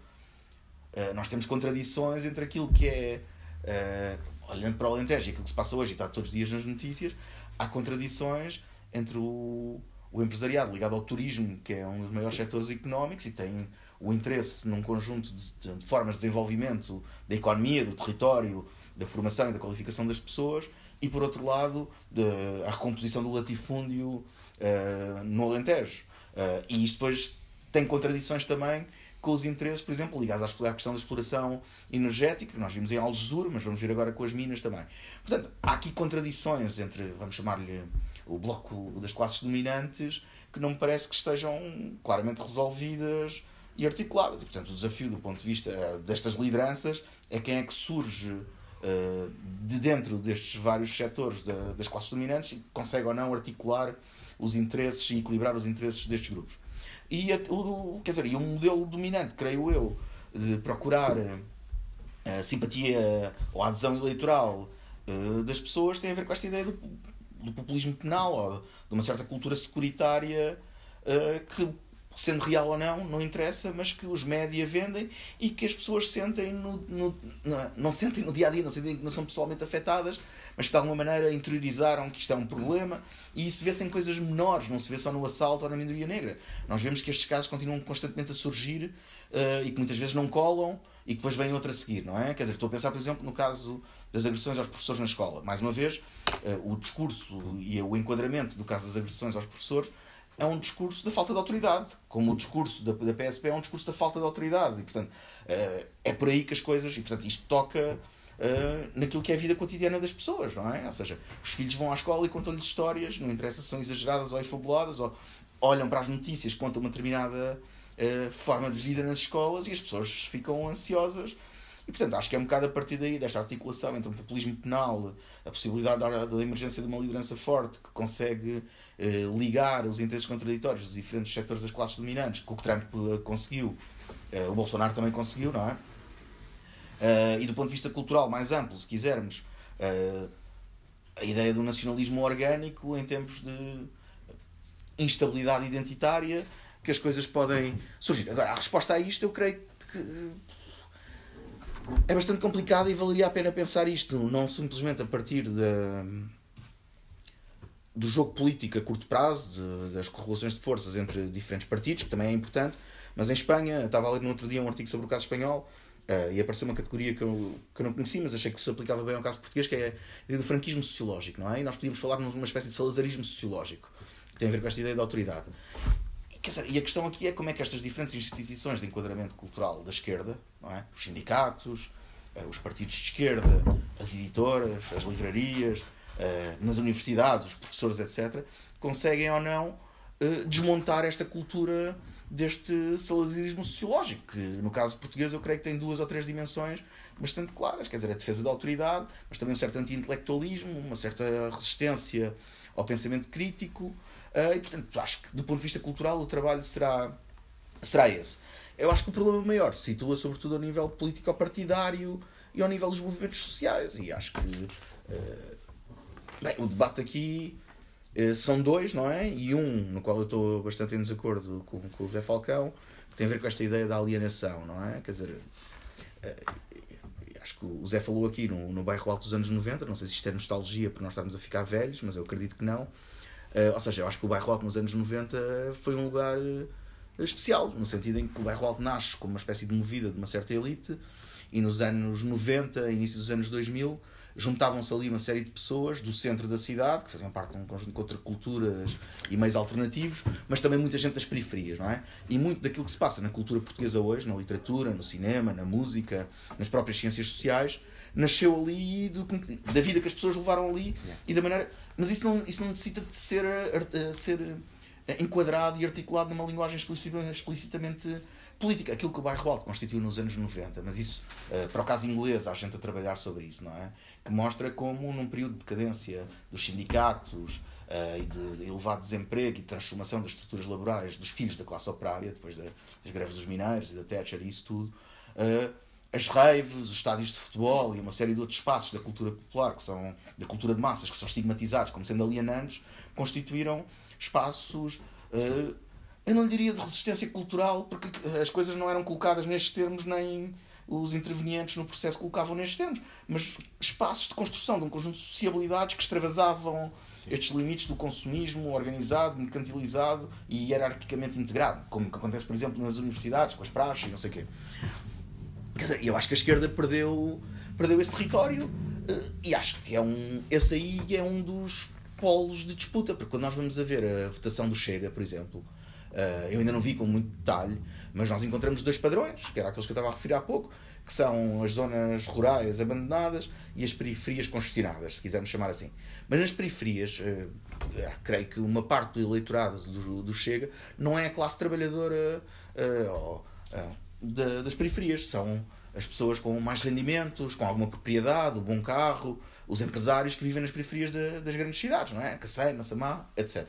uh, nós temos contradições entre aquilo que é uh, olhando para o Alentejo e aquilo que se passa hoje e está todos os dias nas notícias, há contradições entre o, o empresariado ligado ao turismo, que é um dos maiores setores económicos e tem o interesse num conjunto de, de, formas de desenvolvimento da economia, do território, da formação e da qualificação das pessoas, e por outro lado, de, a recomposição do latifúndio uh, no Alentejo. Uh, e isto depois tem contradições também com os interesses, por exemplo, ligados à questão da exploração energética, que nós vimos em Algesur, mas vamos ver agora com as minas também. Portanto, há aqui contradições entre, vamos chamar-lhe, o bloco das classes dominantes, que não me parece que estejam claramente resolvidas e articuladas. E, portanto, o desafio do ponto de vista uh, destas lideranças é quem é que surge uh, de dentro destes vários setores da, das classes dominantes e consegue ou não articular os interesses e equilibrar os interesses destes grupos. E, o, quer dizer, e o modelo dominante, creio eu, de procurar a eh, simpatia ou a adesão eleitoral uh, das pessoas tem a ver com esta ideia do, do populismo penal ou de uma certa cultura securitária uh, que sendo real ou não, não interessa, mas que os média vendem e que as pessoas sentem no, no, não, não sentem no dia a dia, não sentem que não são pessoalmente afetadas, mas que de alguma maneira interiorizaram que isto é um problema e isso vê-se em coisas menores, não se vê só no assalto ou na minoria negra. Nós vemos que estes casos continuam constantemente a surgir uh, e que muitas vezes não colam e que depois vem outra a seguir, não é? Quer dizer, estou a pensar, por exemplo, no caso das agressões aos professores na escola. Mais uma vez, uh, o discurso e o enquadramento do caso das agressões aos professores é um discurso da falta de autoridade, como o discurso da, da PSP é um discurso da falta de autoridade. E, portanto, uh, é por aí que as coisas. E, portanto, isto toca uh, naquilo que é a vida cotidiana das pessoas, não é? Ou seja, os filhos vão à escola e contam-lhes histórias, não interessa se são exageradas ou efabuladas, ou olham para as notícias, contam uma determinada uh, forma de vida nas escolas e as pessoas ficam ansiosas e, portanto, acho que é um bocado a partir daí, desta articulação entre o populismo penal, a possibilidade da, da emergência de uma liderança forte que consegue eh, ligar os interesses contraditórios dos diferentes setores das classes dominantes, que o Trump eh, conseguiu, eh, o Bolsonaro também conseguiu, não é? Uh, e do ponto de vista cultural mais amplo, se quisermos, uh, a ideia do nacionalismo orgânico em tempos de instabilidade identitária, que as coisas podem surgir. Agora, a resposta a isto, eu creio que é bastante complicado e valeria a pena pensar isto, não simplesmente a partir do jogo político a curto prazo, de, das correlações de forças entre diferentes partidos, que também é importante, mas em Espanha, estava a ler no outro dia um artigo sobre o caso espanhol, uh, e apareceu uma categoria que eu, que eu não conhecia, mas achei que se aplicava bem ao caso português, que é do franquismo sociológico, não é? E nós podíamos falar numa espécie de salazarismo sociológico, que tem a ver com esta ideia da autoridade. Dizer, e a questão aqui é como é que estas diferentes instituições de enquadramento cultural da esquerda, é? os sindicatos, eh, os partidos de esquerda, as editoras, as livrarias, eh, nas universidades, os professores, etc., conseguem ou não eh, desmontar esta cultura deste salazarismo sociológico, que no caso português eu creio que tem duas ou três dimensões bastante claras, quer dizer, a defesa da autoridade, mas também um certo anti-intelectualismo, uma certa resistência ao pensamento crítico, e portanto, acho que do ponto de vista cultural o trabalho será, será esse. Eu acho que o problema maior se situa sobretudo ao nível político-partidário e ao nível dos movimentos sociais. E acho que uh, bem, o debate aqui uh, são dois, não é? E um, no qual eu estou bastante em desacordo com, com o Zé Falcão, que tem a ver com esta ideia da alienação, não é? Quer dizer, acho que o Zé falou aqui no, no bairro Alto dos anos 90, não sei se isto é nostalgia por nós estarmos a ficar velhos, mas eu acredito que não Uh, ou seja, eu acho que o bairro alto nos anos 90 foi um lugar uh, especial, no sentido em que o bairro alto nasce como uma espécie de movida de uma certa elite e nos anos 90, início dos anos 2000, juntavam-se ali uma série de pessoas do centro da cidade, que faziam parte de um conjunto de contraculturas e meios alternativos, mas também muita gente das periferias, não é? E muito daquilo que se passa na cultura portuguesa hoje, na literatura, no cinema, na música, nas próprias ciências sociais, nasceu ali do, da vida que as pessoas levaram ali e da maneira mas isso não, isso não necessita de ser, uh, ser eh, enquadrado e articulado numa linguagem explicitamente política. Aquilo que o bairro alto constituiu nos anos 90, mas isso, uh, para o caso inglês, há gente a trabalhar sobre isso, não é? Que mostra como, num período de decadência dos sindicatos uh, e de elevado desemprego e transformação das estruturas laborais dos filhos da classe operária, depois das greves dos mineiros e da Thatcher e isso tudo, uh, as raves, os estádios de futebol e uma série de outros espaços da cultura popular, que são da cultura de massas, que são estigmatizados como sendo alienantes, constituíram espaços, eu não diria de resistência cultural, porque as coisas não eram colocadas nestes termos, nem os intervenientes no processo colocavam nestes termos, mas espaços de construção de um conjunto de sociabilidades que extravasavam estes limites do consumismo organizado, mercantilizado e hierarquicamente integrado, como acontece, por exemplo, nas universidades, com as praxes e não sei o quê. Quer dizer, eu acho que a esquerda perdeu, perdeu esse território eh, e acho que é um, esse aí é um dos polos de disputa, porque quando nós vamos a ver a votação do Chega, por exemplo, uh, eu ainda não vi com muito detalhe, mas nós encontramos dois padrões, que era aqueles que eu estava a referir há pouco, que são as zonas rurais abandonadas e as periferias congestionadas, se quisermos chamar assim. Mas nas periferias, uh, creio que uma parte do eleitorado do, do Chega não é a classe trabalhadora uh, das periferias, são as pessoas com mais rendimentos, com alguma propriedade, o bom carro, os empresários que vivem nas periferias de, das grandes cidades, não é? Cacém, Massamá, etc.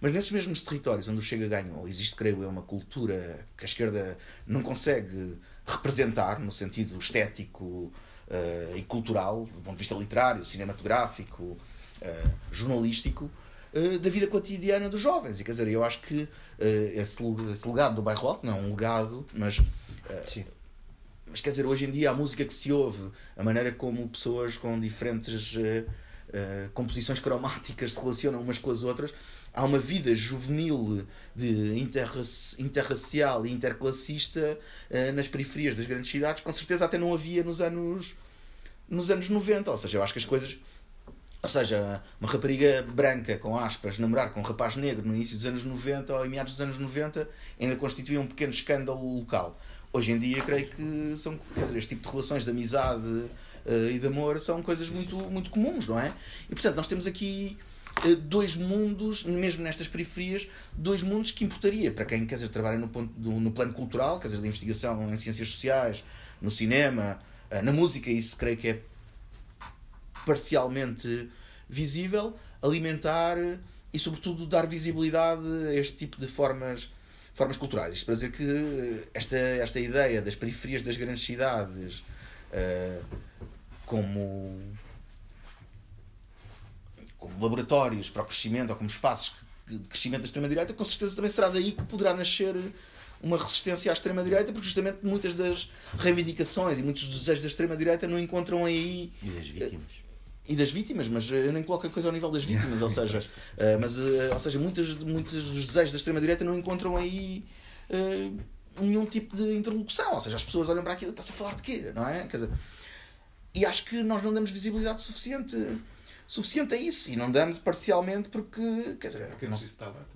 Mas nesses mesmos territórios onde o Chega ganhou, existe, creio eu, uma cultura que a esquerda não consegue representar no sentido estético uh, e cultural, do ponto de vista literário, cinematográfico, uh, jornalístico, uh, da vida cotidiana dos jovens. E quer dizer, eu acho que esse, esse legado do bairro alto não é um legado, mas. Sim mas quer dizer, hoje em dia a música que se ouve, a maneira como pessoas com diferentes uh, uh, composições cromáticas se relacionam umas com as outras, há uma vida juvenil de interracial e interclassista uh, nas periferias das grandes cidades, com certeza até não havia nos anos nos anos 90, ou seja, eu acho que as coisas ou seja, uma rapariga branca, com aspas, namorar com um rapaz negro no início dos anos 90 ou em meados dos anos 90 ainda constituía um pequeno escândalo local. Hoje em dia, creio que são, quer dizer, este tipo de relações de amizade uh, e de amor são coisas muito, muito comuns, não é? E portanto, nós temos aqui dois mundos, mesmo nestas periferias, dois mundos que importaria para quem quer dizer, trabalha no, ponto, do, no plano cultural, quer dizer, de investigação em ciências sociais, no cinema, uh, na música, isso creio que é parcialmente visível, alimentar e, sobretudo, dar visibilidade a este tipo de formas formas culturais. Isto para dizer que esta, esta ideia das periferias das grandes cidades uh, como, como laboratórios para o crescimento ou como espaços de crescimento da extrema-direita, com certeza também será daí que poderá nascer uma resistência à extrema-direita, porque justamente muitas das reivindicações e muitos dos desejos da extrema-direita não encontram aí. E das vítimas e das vítimas, mas eu nem coloco a coisa ao nível das vítimas, ou seja, uh, mas, ou seja muitos, muitos dos desejos da extrema-direita não encontram aí nenhum tipo de interlocução, ou seja, as pessoas olham para aquilo, está-se a falar de quê, não é? Quer dizer, e acho que nós não damos visibilidade suficiente, suficiente a isso, e não damos parcialmente porque, quer dizer, porque é preciso estar lá.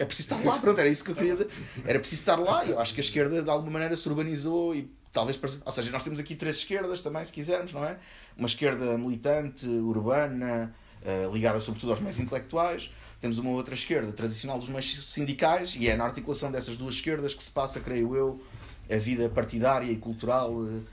É preciso estar lá, pronto, era isso que eu queria dizer. Era preciso estar lá, e eu acho que a esquerda de alguma maneira se urbanizou e talvez ou seja nós temos aqui três esquerdas também se quisermos não é? Uma esquerda militante urbana uh, ligada sobretudo aos meios intelectuais. Temos uma outra esquerda tradicional dos meios sindicais e é na articulação dessas duas esquerdas que se passa creio eu a vida partidária e cultural uh,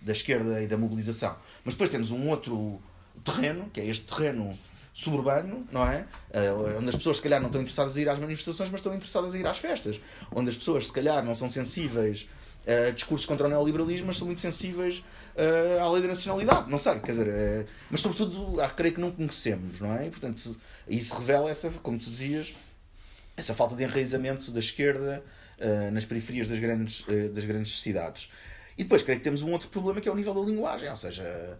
da esquerda e da mobilização. Mas depois temos um outro terreno que é este terreno suburbano, não é? Uh, onde as pessoas se calhar não estão interessadas a ir às manifestações, mas estão interessadas a ir às festas. Onde as pessoas se calhar não são sensíveis uh, discursos contra o neoliberalismo, mas são muito sensíveis uh, à lei da nacionalidade. Não sei, quer dizer, uh, mas sobretudo, ah, creio que não conhecemos, não é? E, portanto, isso revela essa, como tu dizias, essa falta de enraizamento da esquerda nas periferias das grandes, das grandes cidades. E depois, creio que temos um outro problema que é o nível da linguagem, ou seja,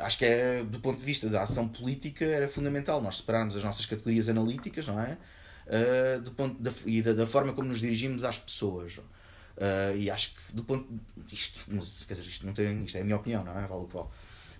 acho que é, do ponto de vista da ação política, era fundamental nós separarmos as nossas categorias analíticas, não é? Uh, do ponto da, e da, da, forma como nos dirigimos às pessoas. Uh, e acho que do ponto. Isto, quer dizer, isto, não tem, isto é a minha opinião, não é? Vale o qual.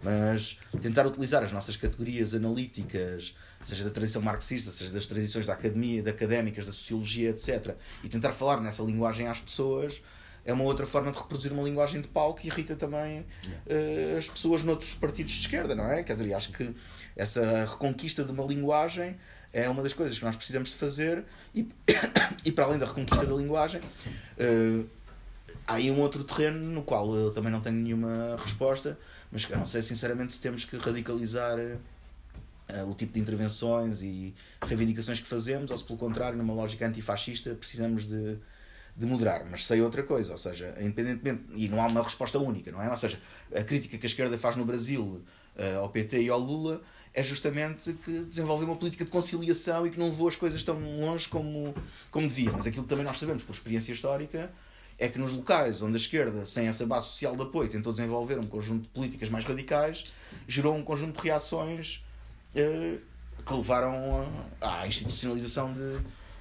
Mas tentar utilizar as nossas categorias analíticas, seja da tradição marxista, seja das tradições da academia, da académicas, da sociologia, etc., e tentar falar nessa linguagem às pessoas é uma outra forma de reproduzir uma linguagem de pau que irrita também uh, as pessoas noutros partidos de esquerda, não é? Quer dizer, acho que essa reconquista de uma linguagem é uma das coisas que nós precisamos de fazer e, e para além da reconquista da linguagem uh, há aí um outro terreno no qual eu também não tenho nenhuma resposta mas que eu não sei sinceramente se temos que radicalizar uh, o tipo de intervenções e reivindicações que fazemos ou se pelo contrário numa lógica antifascista precisamos de de moderar, mas sei outra coisa, ou seja, independentemente, e não há uma resposta única, não é? Ou seja, a crítica que a esquerda faz no Brasil uh, ao PT e ao Lula é justamente que desenvolveu uma política de conciliação e que não levou as coisas tão longe como, como devia. Mas aquilo que também nós sabemos por experiência histórica é que nos locais onde a esquerda, sem essa base social de apoio, tentou desenvolver um conjunto de políticas mais radicais, gerou um conjunto de reações eh, que levaram à institucionalização de,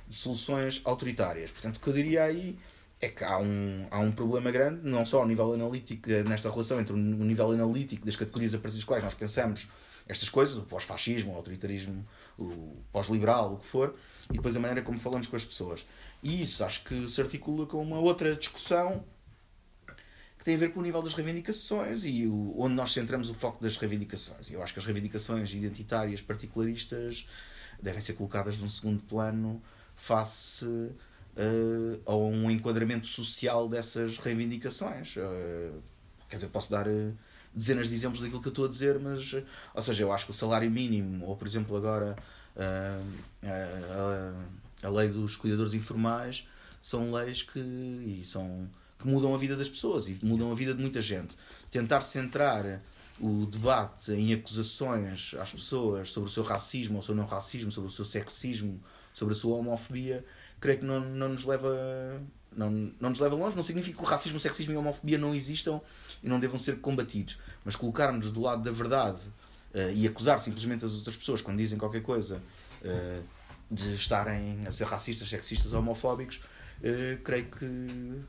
de, soluções autoritárias. Portanto, o que eu diria aí é que há um, há um problema grande, não só ao nível analítico, eh, nesta relação entre o nível analítico das categorias a partir das quais nós pensamos estas coisas, o pós-fascismo, o autoritarismo, o pós-liberal, o que for, e depois a maneira como falamos com as pessoas. E isso acho que se articula com uma outra discussão que tem a ver com o nível das reivindicações e o, onde nós centramos o foco das reivindicações. Eu acho que as reivindicações identitárias particularistas devem ser colocadas num segundo plano face uh, a um enquadramento social dessas reivindicações. Uh, quer dizer, posso dar uh, dezenas de exemplos daquilo que eu estou a dizer, mas, ou seja, eu acho que o salário mínimo, ou por exemplo agora a, lei dos cuidadores informais, são leis que, e são, que mudam a vida das pessoas e mudam a vida de muita gente. Tentar centrar o debate em acusações às pessoas sobre o seu racismo ou o seu não racismo, sobre o seu sexismo, sobre a sua homofobia, creio que não, não nos leva não, não nos leva longe. Não significa que o racismo, o sexismo e a homofobia não existam e não devam ser combatidos, mas colocarmos do lado da verdade uh, e acusar simplesmente as outras pessoas quando dizem qualquer coisa uh, de estarem a ser racistas, sexistas ou homofóbicos, uh, creio que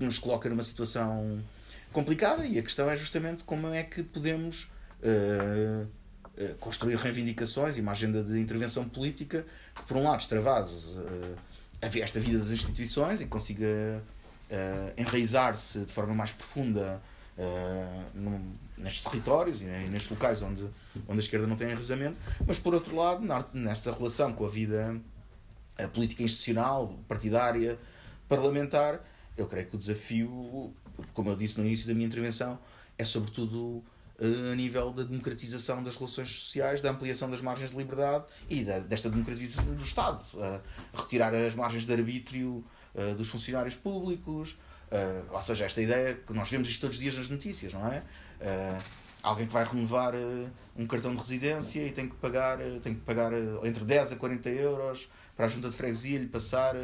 nos coloca numa situação complicada e a questão é justamente como é que podemos uh, construir reivindicações e uma agenda de intervenção política que, por um lado, extravase uh, esta vida das instituições e consiga enraizar-se de forma mais profunda nestes territórios e nestes locais onde, onde a esquerda não tem enraizamento, mas, por outro lado, nesta relação com a vida política institucional, partidária, parlamentar, eu creio que o desafio como eu disse no início da minha intervenção, é sobretudo a nível da democratização das relações sociais, da ampliação das margens de liberdade e da, desta democratização do Estado. Retirar as margens de arbítrio dos funcionários públicos, ou seja, esta ideia que nós vemos isto todos os dias nas notícias, não é? alguém que vai renovar um cartão de residência e tem que pagar, tem que pagar entre 10 a 40 euros para a junta de freguesia lhe passar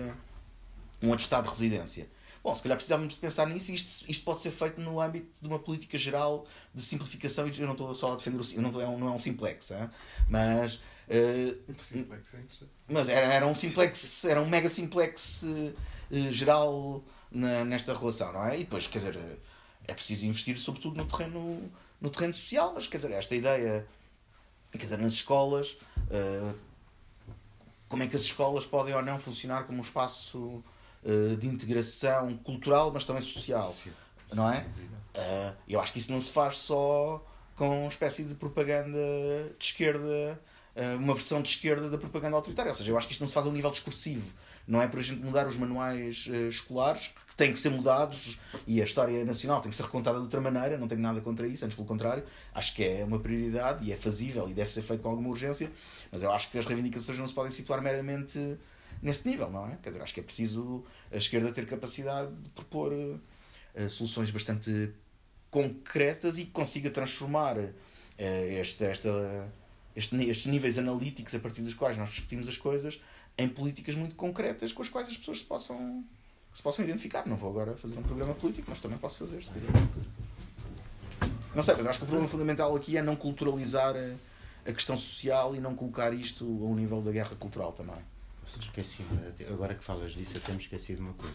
um atestado de residência. Bom, se calhar precisávamos de pensar nisso e isto, isto pode ser feito no âmbito de uma política geral de simplificação eu não estou só a defender o não, estou, é um, não é um simplex, hein? mas uh, simplex, é mas era, era um simplex, era um mega simplex uh, geral na, nesta relação, não é? E depois, quer dizer, é preciso investir sobretudo no terreno, no terreno social, mas quer dizer, esta ideia, quer dizer, nas escolas, uh, como é que as escolas podem ou não funcionar como um espaço de integração cultural, mas também social. Não é? Uh, eu acho que isso não se faz só com uma espécie de propaganda de esquerda, uh, uma versão de esquerda da propaganda autoritária. Ou seja, eu acho que isto não se faz a um nível discursivo. Não é para a gente mudar os manuais escolares, que têm que ser mudados, e a história nacional tem que ser recontada de outra maneira. Não tenho nada contra isso, antes pelo contrário. Acho que é uma prioridade e é fazível e deve ser feito com alguma urgência. Mas eu acho que as reivindicações não se podem situar meramente nesse nível, não é? Quer dizer, acho que é preciso a esquerda ter capacidade de propor uh, soluções bastante concretas e que consiga transformar uh, esta, esta, este, estes níveis analíticos a partir dos quais nós discutimos as coisas em políticas muito concretas com as quais as pessoas se possam, se possam identificar. Não vou agora fazer um programa político, mas também posso fazer. Se não sei, mas acho que o problema fundamental aqui é não culturalizar a, a questão social e não colocar isto a um nível da guerra cultural também esqueci agora que falas disso, até me esqueci de uma coisa.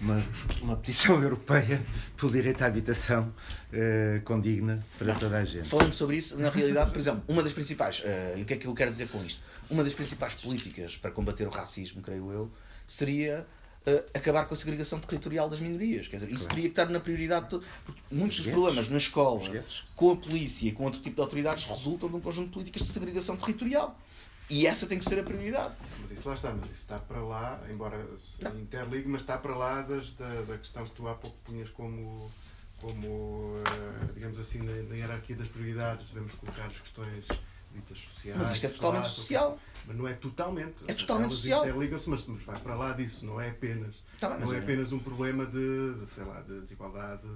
Uma, uma petição europeia pelo direito à habitação uh, condigna para toda a gente. Falando sobre isso, na realidade, por exemplo, uma das principais, uh, e o que é que eu quero dizer com isto? Uma das principais políticas para combater o racismo, creio eu, seria uh, acabar com a segregação territorial das minorias. Quer dizer, isso claro. teria que estar na prioridade. De, porque muitos dos problemas na escola, com a polícia e com outro tipo de autoridades, resultam de um conjunto de políticas de segregação territorial. E essa tem que ser a prioridade. Mas isso lá está, mas isso está para lá, embora se interligue, mas está para lá das, da, da questão que tu há pouco punhas como, como eh, digamos assim, na, na hierarquia das prioridades, devemos colocar as questões ditas sociais. Mas isto é totalmente classe, social. Mas não é totalmente. É totalmente Elas social. Interligam-se, mas, mas vai para lá disso, não é apenas. Tá bem, não é, é apenas um problema de, de, sei lá, de desigualdade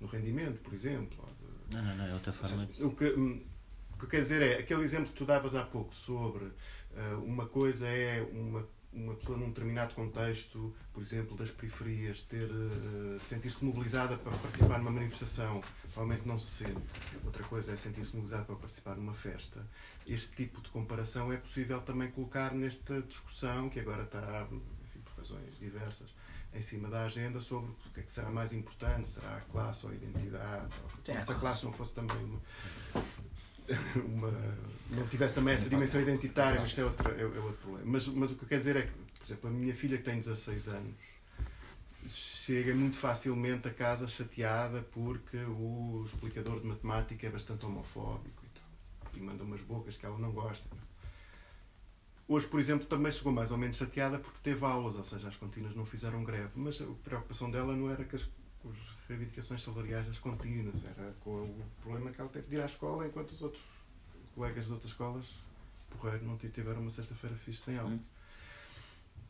no rendimento, por exemplo. De, não, não, não, é outra forma. Seja, o que, o que quer dizer é, aquele exemplo que tu davas há pouco sobre uh, uma coisa é uma, uma pessoa num determinado contexto, por exemplo, das periferias, ter uh, sentir-se mobilizada para participar numa manifestação, provavelmente não se sente. Outra coisa é sentir-se mobilizada para participar numa festa. Este tipo de comparação é possível também colocar nesta discussão que agora está, enfim, por razões diversas, em cima da agenda sobre o que é que será mais importante, será a classe ou a identidade, ou, se a classe não fosse também uma, uma, não tivesse também essa dimensão identitária, mas isso é outro, é, é outro problema. Mas, mas o que eu quero dizer é que, por exemplo, a minha filha que tem 16 anos chega muito facilmente a casa chateada porque o explicador de matemática é bastante homofóbico e, tal, e manda umas bocas que ela não gosta. Hoje, por exemplo, também chegou mais ou menos chateada porque teve aulas, ou seja, as contínuas não fizeram greve, mas a preocupação dela não era com as, as reivindicações salariais das contínuas, era com o problema que ela teve de ir à escola enquanto os outros colegas de outras escolas, porreiro, não tiveram uma sexta-feira fixe sem aula.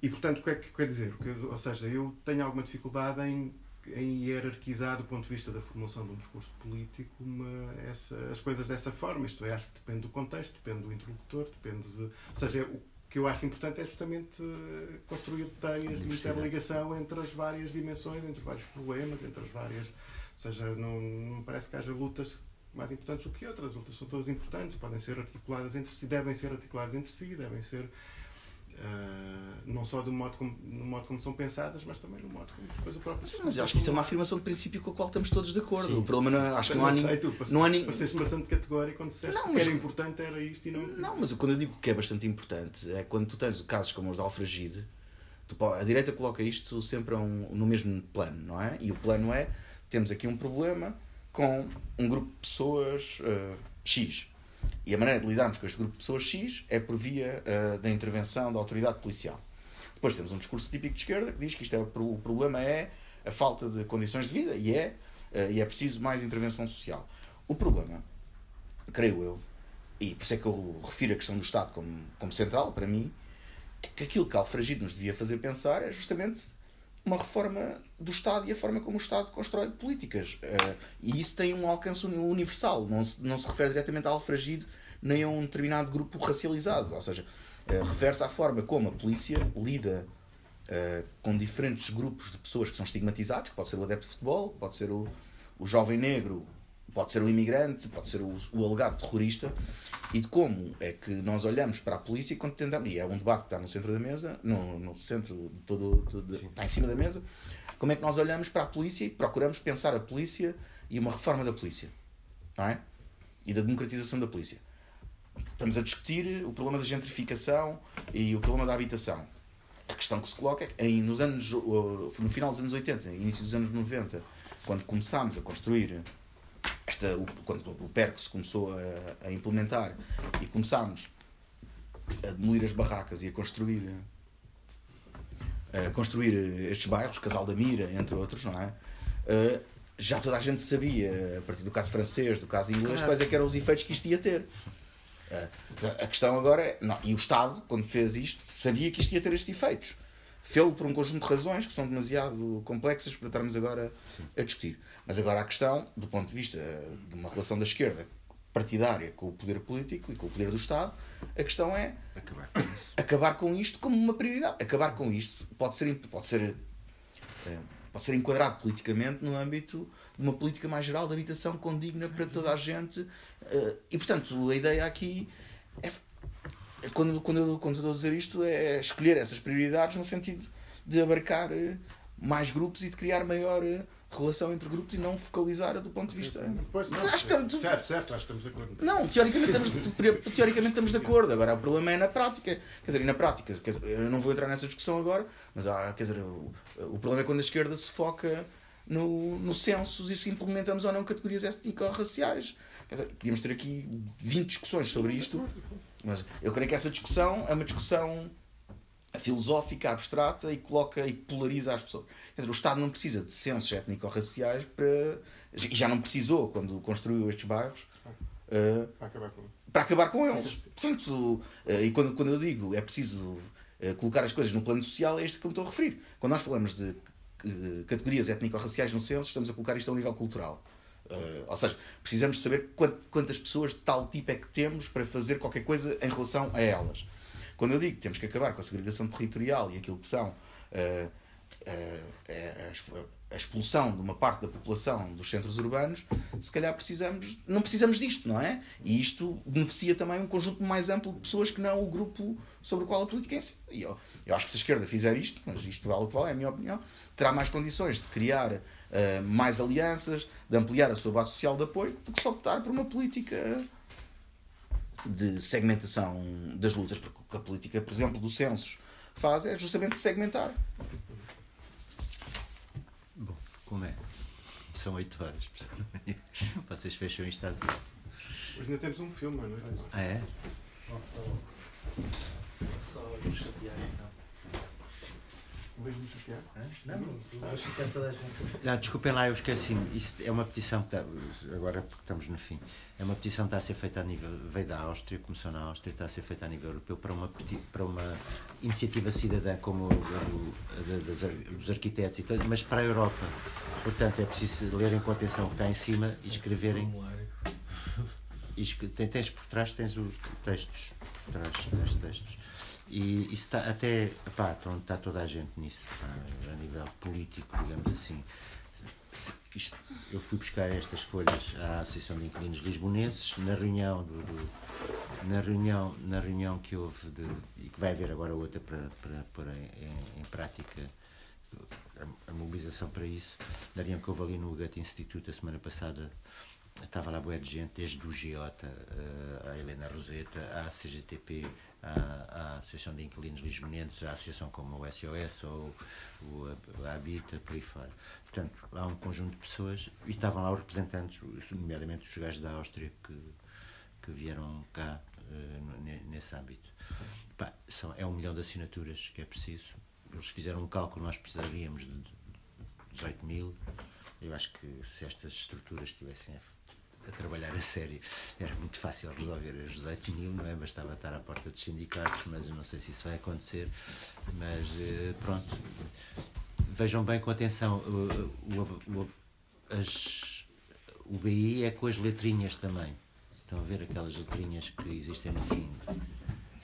E, portanto, o que é que quer dizer? Ou seja, eu tenho alguma dificuldade em, em hierarquizar, do ponto de vista da formação de um discurso político, uma, essa, as coisas dessa forma. Isto é, acho que depende do contexto, depende do interlocutor, depende de. Ou seja, o que eu acho importante é justamente eh, construir teias de interligação entre as várias dimensões, entre os vários problemas, entre as várias. Ou seja, não, não parece que haja lutas mais importantes do que outras. As lutas são todas importantes, podem ser articuladas entre si, devem ser articuladas entre si, devem ser Uh, não só do modo como, no modo como são pensadas, mas também no modo como depois o próprio. Sim, mas acho que isso é uma afirmação de princípio com a qual estamos todos de acordo. Sim. O problema não é, acho que não há ninguém. Não há ninguém. Pareceste bastante categórico quando disseste não, mas, que era importante era isto e não. Não, mas quando eu digo que é bastante importante é quando tu tens casos como os da Alfragide, tu, a direita coloca isto sempre um, no mesmo plano, não é? E o plano é: temos aqui um problema com um grupo de pessoas uh, X e a maneira de lidarmos com este grupo de pessoas X é por via uh, da intervenção da autoridade policial. Depois temos um discurso típico de esquerda que diz que isto é, o problema é a falta de condições de vida e é, uh, e é preciso mais intervenção social. O problema, creio eu, e por isso é que eu refiro a questão do Estado como, como central para mim, é que aquilo que Alfragide nos devia fazer pensar é justamente uma reforma do Estado e a forma como o Estado constrói políticas. Uh, e isso tem um alcance universal, não se, não se refere diretamente a alfragide nem a um determinado grupo racializado. Ou seja, uh, à forma como a polícia lida uh, com diferentes grupos de pessoas que são estigmatizados, que pode ser o adepto de futebol, pode ser o, o jovem negro pode ser o imigrante, pode ser o, o alegado terrorista, e de como é que nós olhamos para a polícia quando tentamos, e é um debate que está no centro da mesa, no, no centro de todo, de, está em cima da mesa, como é que nós olhamos para a polícia e procuramos pensar a polícia e uma reforma da polícia, não é? E da democratização da polícia. Estamos a discutir o problema da gentrificação e o problema da habitação. A questão que se coloca é que em, nos anos, no final dos anos 80, início dos anos 90, quando começámos a construir esta, o, quando o PERC se começou a, a, implementar e começámos a demolir as barracas e a construir a construir estes bairros, Casal da Mira, entre outros, não é? Já toda a gente sabia, a partir do caso francês, do caso inglês, claro. quais é eram os efeitos que isto ia ter. A questão agora é, não, e o Estado, quando fez isto, sabia que isto ia ter estes efeitos. Fê-lo por um conjunto de razões que são demasiado complexas para estarmos agora Sim. a discutir. Mas agora a questão, do ponto de vista de uma relação da esquerda partidária com o poder político e com o poder do Estado, a questão é acabar com, acabar com isto como uma prioridade. Acabar com isto pode ser, pode ser, eh, pode ser enquadrado politicamente no âmbito de uma política mais geral de habitação condigna para toda a gente. Eh, e, portanto, a ideia aqui é quando, quando, eu, quando estou a dizer isto, é escolher essas prioridades no sentido de abarcar eh, mais grupos e de criar maior eh, relação entre grupos e não focalizar do ponto de vista. Pois, não, acho estamos, certo, certo, acho que estamos de acordo. Não, teoricamente estamos, teoricamente estamos de acordo. Agora, o problema é na prática. Quer dizer, e na prática, dizer, eu não vou entrar nessa discussão agora, mas há, quer dizer, o, o problema é quando a esquerda se foca no, no censos e se implementamos ou não categorias étnico-raciais. Quer dizer, podíamos ter aqui 20 discussões sobre isto. Mas eu creio que essa discussão é uma discussão filosófica, abstrata e coloca e polariza as pessoas. Quer dizer, o Estado não precisa de censos étnico-raciais para. E já não precisou quando construiu estes bairros. Uh, para, acabar com... para acabar com eles. Portanto, uh, e quando, quando eu digo é preciso uh, colocar as coisas no plano social, é isto que eu me estou a referir. Quando nós falamos de categorias étnico-raciais no censo, estamos a colocar isto a um nível cultural. Uh, ou seja, precisamos saber quantas pessoas de tal tipo é que temos para fazer qualquer coisa em relação a elas. Quando eu digo que temos que acabar com a segregação territorial e aquilo que são uh, uh, a expulsão de uma parte da população dos centros urbanos, se calhar precisamos, não precisamos disto, não é? E isto beneficia também um conjunto mais amplo de pessoas que não o grupo sobre o qual a política é. E eu, eu acho que se a esquerda fizer isto, mas isto vale o que vale, é a minha opinião, terá mais condições de criar uh, mais alianças, de ampliar a sua base social de apoio, do que só optar por uma política de segmentação das lutas, porque o que a política, por exemplo, do censos faz é justamente segmentar. Como é? São 8 horas. Vocês fecham isto às 8. Hoje ainda temos um filme, não é? Ah, é? Só nos chatear então. Chatear? Não, toda a gente. Não, desculpem lá, eu esqueci-me. Isso é uma petição que está, agora porque estamos no fim. É uma petição que está a ser feita a nível, veio da Áustria, começou na Áustria, está a ser feita a nível europeu para uma, para uma iniciativa cidadã como a dos arquitetos e tudo, mas para a Europa. Portanto, é preciso lerem com atenção o que está em cima e escreverem. E tens por trás tens os textos. Por trás tens textos. E isso está até. Pá, está toda a gente nisso, pá, a nível político, digamos assim. Isto- eu fui buscar estas folhas à Associação de Inquilinos Lisbonenses na reunião do, do- na reunião na reunião que houve de, e que vai haver agora outra para, para em, em- em prática a, a mobilização para isso na reunião que houve ali no Goethe Instituto a semana passada estava lá boa de gente, desde o Giota, eh, a Helena Roseta, à CGTP, à Associação de Inquilinos Lisbonenses, à Associação como o SOS ou o, a Habita, por aí fora. Portanto, há um conjunto de pessoas e estavam lá os representantes, nomeadamente os gajos da Áustria que, que vieram cá eh, ne- nesse âmbito. São, é um milhão de assinaturas que é preciso. Eles fizeram um cálculo, nós precisaríamos de 18 mil. Eu acho que se estas estruturas estivessem a, a trabalhar a sério, era muito fácil resolver os 18 mil, não é? Bastava estar à porta dos sindicatos, mas eu não sei se isso vai acontecer. Mas eh, pronto, vejam bem com atenção. O, o, o, as, o BI é com as letrinhas também. Estão a ver aquelas letrinhas que existem no fim?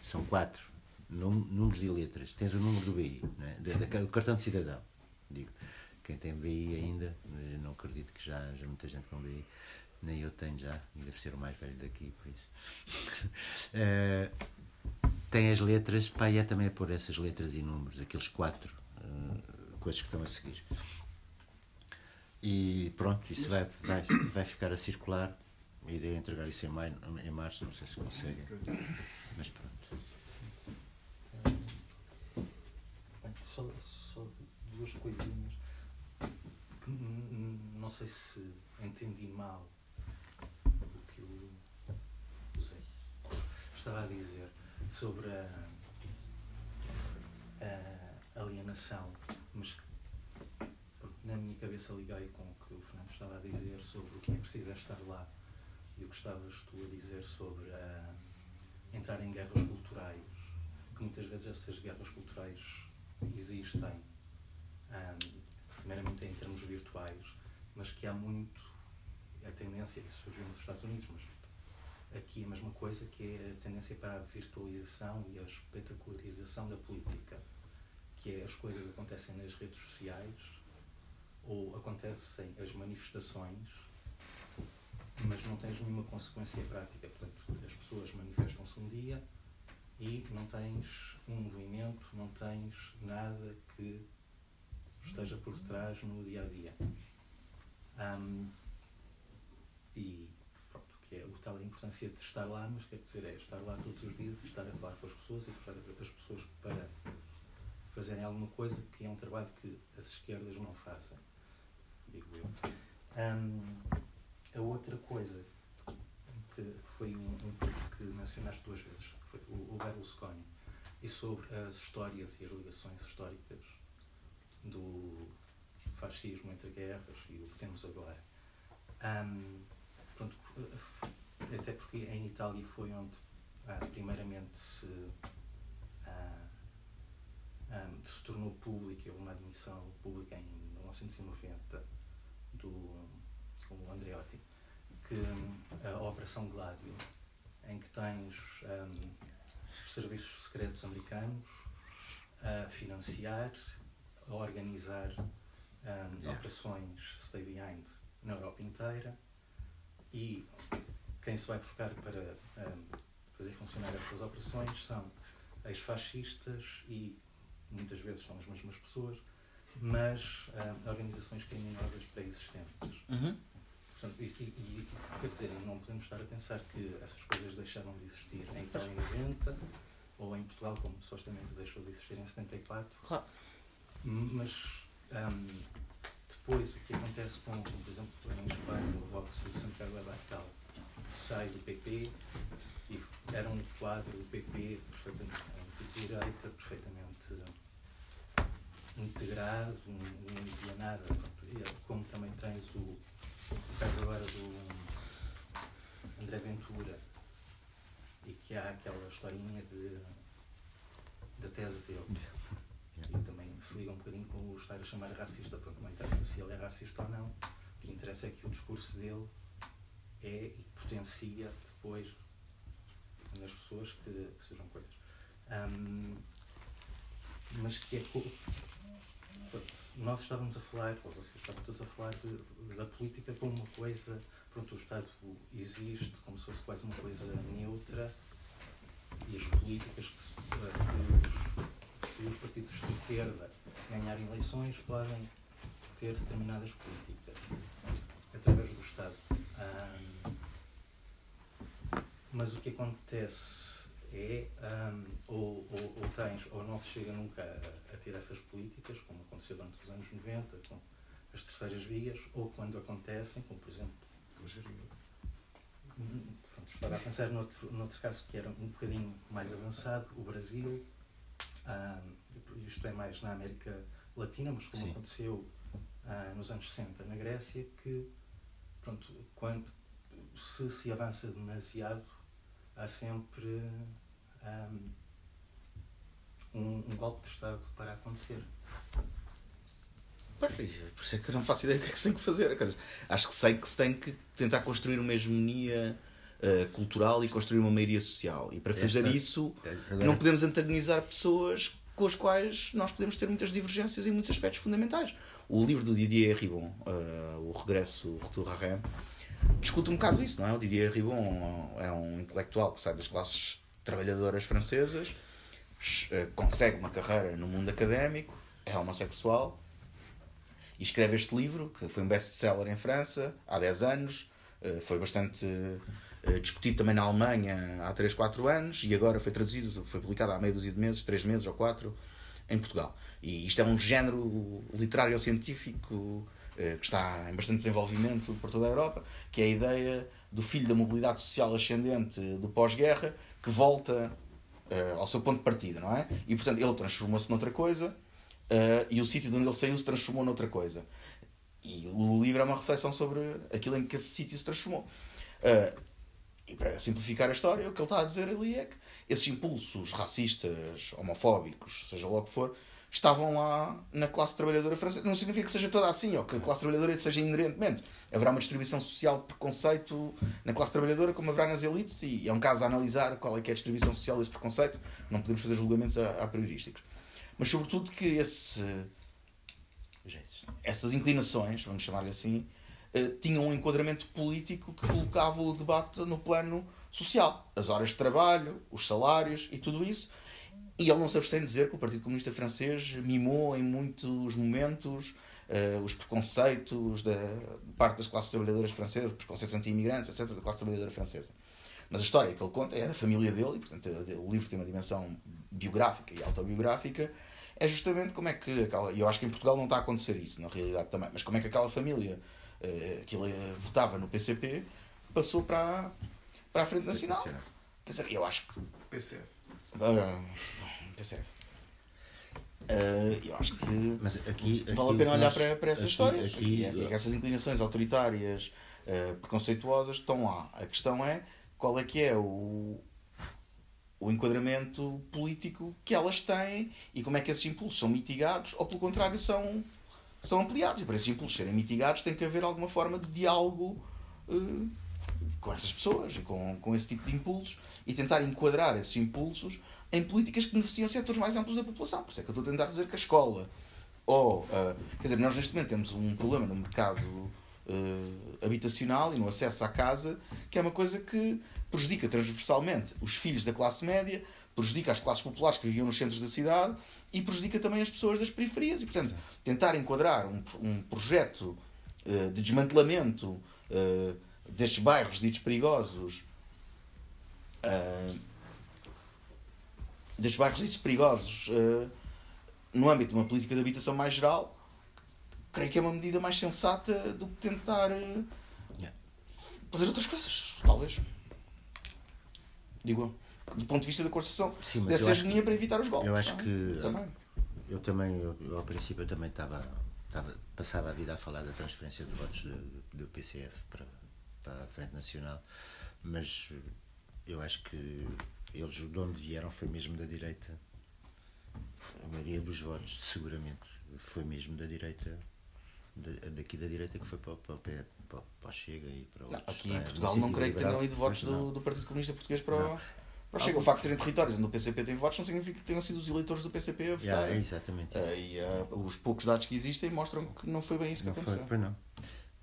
São quatro. Números e letras. Tens o número do BI, não é? Do cartão de cidadão. Digo, quem tem BI ainda, não acredito que já haja muita gente com BI, nem eu tenho já, e devo ser o mais velho daqui, por isso. Eh, tem as letras, pá, e é também a pôr essas letras e números, aqueles quatro eh, coisas que estão a seguir. E pronto, isso vai, vai, vai ficar a circular. A ideia é entregar isso em, maio, em março, não sei se conseguem, mas pronto. Só, só duas coisinhas não sei se entendi mal o que o o Zé estava a dizer sobre a, a alienação, mas que na minha cabeça liguei com o que o Fernando estava a dizer sobre o que é preciso é estar lá. E o que estavas tu a dizer sobre a, entrar em guerras culturais, que muitas vezes essas guerras culturais existem, ahm, primeiramente em termos virtuais, mas que há muito a tendência, isso surgiu nos Estados Unidos, mas aqui a mesma coisa, que é a tendência para a virtualização e a espetacularização da política, que é as coisas acontecem nas redes sociais ou acontecem as manifestações, mas não tens nenhuma consequência prática. Portanto, as pessoas manifestam-se um dia e não tens um movimento, não tens nada que esteja por detrás no dia a dia. Ahm, e que é o tal a importância de estar lá, mas quer dizer, é estar lá todos os dias e estar a falar com as pessoas e puxar as pessoas para fazerem alguma coisa que é um trabalho que as esquerdas não fazem, digo eu. Ahm, a outra coisa que foi um, um que mencionaste duas vezes, foi o, o Berlusconi, e sobre as histórias e as ligações históricas do fascismo entre guerras e o que temos agora. Pronto, até porque em Itália foi onde ah, primeiramente se, ah, ahm, se tornou pública uma admissão pública em 1990 do com o Andreotti, que hum, a Operação Gladio, em que tens os serviços secretos americanos a financiar, a organizar um, Yeah. operações Stay Behind na Europa inteira e quem se vai buscar para um, fazer funcionar essas operações são ex-fascistas e muitas vezes são as mesmas pessoas, mas um, organizações criminosas pré-existentes. Uhum. Portanto, e, e, e, quer dizer, não podemos estar a pensar que essas coisas deixaram de existir em Itália em 90 ou em Portugal, como supostamente deixou de existir em 74. Claro. Mas hum, depois o que acontece com, com, por exemplo, em Espanha, o Vox do Santiago Abascal sai do PP e era um quadro do PP perfeitamente de direita, perfeitamente integrado, não, não dizia nada. Como também tens o, o caso agora do André Ventura e que há aquela historinha de, da tese dele. E também se liga um bocadinho com o estar a chamar racista, porque não interessa se ele é racista ou não. O que interessa é que o discurso dele é e potencia depois nas pessoas que, que sejam coisas. Um, mas que é. Nós estávamos a falar, ou vocês estavam todos a falar de, da política como uma coisa. Pronto, o Estado existe como se fosse quase uma coisa neutra e as políticas que, se, que os, se os partidos de esquerda ganharem eleições podem ter determinadas políticas através do Estado. Um, mas o que acontece é um, ou, ou, ou, tens ou não se chega nunca a, a, ter essas políticas, como aconteceu durante os anos 90 com as terceiras vias, ou quando acontecem, como por exemplo Pronto, estava a pensar noutro, noutro caso que era um bocadinho mais avançado, o Brasil, um, isto é mais na América Latina, mas como Sim. aconteceu uh, nos anos 60 na Grécia, que pronto, quando se se avança demasiado, há sempre um, um, um golpe de Estado para acontecer. Pois, por isso é que eu não faço ideia do que é que se tem que fazer. Dizer, acho que sei que se tem que tentar construir uma hegemonia uh, cultural e construir uma maioria social. E para fazer Esta, isso, agora... não podemos antagonizar pessoas com as quais nós podemos ter muitas divergências em muitos aspectos fundamentais. O livro do Didier Ribon, uh, O Regresso, o Retour à Rem, discute um bocado isso, não é? O Didier Ribon é um intelectual que sai das classes trabalhadoras francesas, uh, consegue uma carreira no mundo académico, é homossexual e escreve este livro, que foi um best-seller em França há 10 anos, eh, foi bastante eh, discutido também na Alemanha há 3, 4 anos e agora foi traduzido, foi publicado há meia dúzia de meses, 3 meses ou 4, em Portugal. E isto é um género literário científico eh, que está em bastante desenvolvimento por toda a Europa, que é a ideia do filho da mobilidade social ascendente do pós-guerra que volta ao seu ponto de partida, não é? E portanto ele transformou-se noutra coisa e o sítio de onde ele saiu se transformou noutra coisa. E o livro é uma reflexão sobre aquilo em que esse sítio se transformou. E para simplificar a história, o que ele está a dizer ali é que esses impulsos racistas, homofóbicos, seja lá o que for, estavam lá na classe trabalhadora francesa. Não significa que seja toda assim, ou que a classe trabalhadora seja inerentemente. Haverá uma distribuição social de preconceito na classe trabalhadora, como haverá nas elites, e é um caso a analisar qual é que é a distribuição social desse preconceito. Não podemos fazer julgamentos a, a priorísticos mas sobretudo que esse, essas inclinações, vamos chamar-lhe assim, eh, tinham um enquadramento político que colocava o debate no plano social. As horas de trabalho, os salários e tudo isso. E ele não se abstém de dizer que o Partido Comunista Francês mimou em muitos momentos uh, os preconceitos da parte das classes trabalhadoras francesas, os preconceitos anti-imigrantes, etc., da classe trabalhadora francesa. Mas a história que ele conta é da família dele, e portanto o livro tem uma dimensão biográfica e autobiográfica, é justamente como é que aquela. E eu acho que em Portugal não está a acontecer isso, na realidade também, mas como é que aquela família eh, que ele votava no PCP passou para, para a Frente Nacional. Quer dizer, eu acho que. PCF. Uh, PCF. Uh, eu acho que Mas aqui, aqui vale a pena olhar para, para essas histórias. Aqui, é, é essas inclinações autoritárias, uh, preconceituosas estão lá. A questão é qual é que é o, o enquadramento político que elas têm e como é que esses impulsos são mitigados ou, pelo contrário, são, são ampliados. E para esses impulsos serem mitigados tem que haver alguma forma de diálogo uh, com essas pessoas e com, com esse tipo de impulsos e tentar enquadrar esses impulsos em políticas que beneficiam setores mais amplos da população. Por isso é que eu estou a tentar dizer que a escola ou, uh, quer dizer, nós neste momento temos um problema no mercado uh, habitacional e no acesso à casa, que é uma coisa que prejudica transversalmente os filhos da classe média, prejudica as classes populares que viviam nos centros da cidade e prejudica também as pessoas das periferias. E, portanto, tentar enquadrar um, um projeto uh, de desmantelamento uh, destes bairros ditos perigosos, uh, destes bairros ditos perigosos, no âmbito de uma política de habitação mais geral, creio que é uma medida mais sensata do que tentar fazer outras coisas, talvez. Digo eu do ponto de vista da construção Sim, dessa hegemonia para evitar os golpes. Eu acho que também. eu também, eu, eu, ao princípio eu também estava, estava, passava a vida a falar da transferência de votos do, do PCF para, para a Frente Nacional, mas eu acho que eles de onde vieram foi mesmo da direita. A maioria dos votos, seguramente, foi mesmo da direita, daqui da direita que foi para, para, para, para o Chega e para outros. Não, aqui em Portugal não creio que tenham ido votos do, do Partido Comunista Português para, não. Mas chega, o facto de serem territórios onde o PCP tem votos não significa que tenham sido os eleitores do PCP a votar. Yeah, exatamente. Uh, e uh, os poucos dados que existem mostram que não foi bem isso que não aconteceu. Foi, não.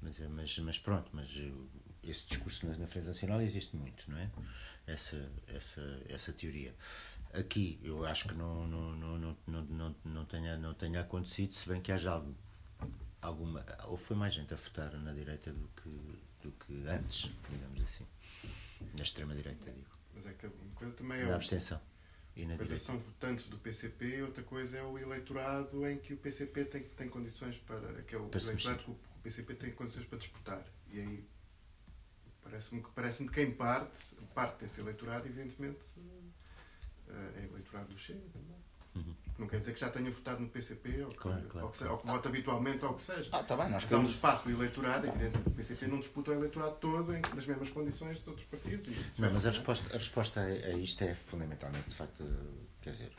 Mas, eh, mas, mas pronto, mas esse discurso na, na Frente Nacional existe muito, não é? Essa, essa, essa teoria. Aqui eu acho que não, não, não, não, não, não, não, tenha, não tenha acontecido, se bem que haja algo, alguma. Ou foi mais gente a votar na direita do que, do que antes, digamos assim. Na extrema-direita, digo. Mas é que uma coisa também é. Na abstenção. E na coisa são votantes do PCP, outra coisa é o eleitorado em que o PCP tem, tem condições para. que é o para eleitorado que o PCP tem condições para disputar. E aí parece-me que parece quem parte, parte desse eleitorado, evidentemente, eh, é eleitorado do Chega também. Uhum. Não quer dizer que já tenha votado no PCP ou que, claro, claro, ou que, ou que vote habitualmente ou o que seja. Ah, tá bem, nós temos... um espaço do eleitorado, evidentemente. O PCP não disputa o eleitorado todo em, nas mesmas condições de outros partidos. Não, mas a resposta, a resposta a, isto é fundamentalmente, de facto, quer dizer,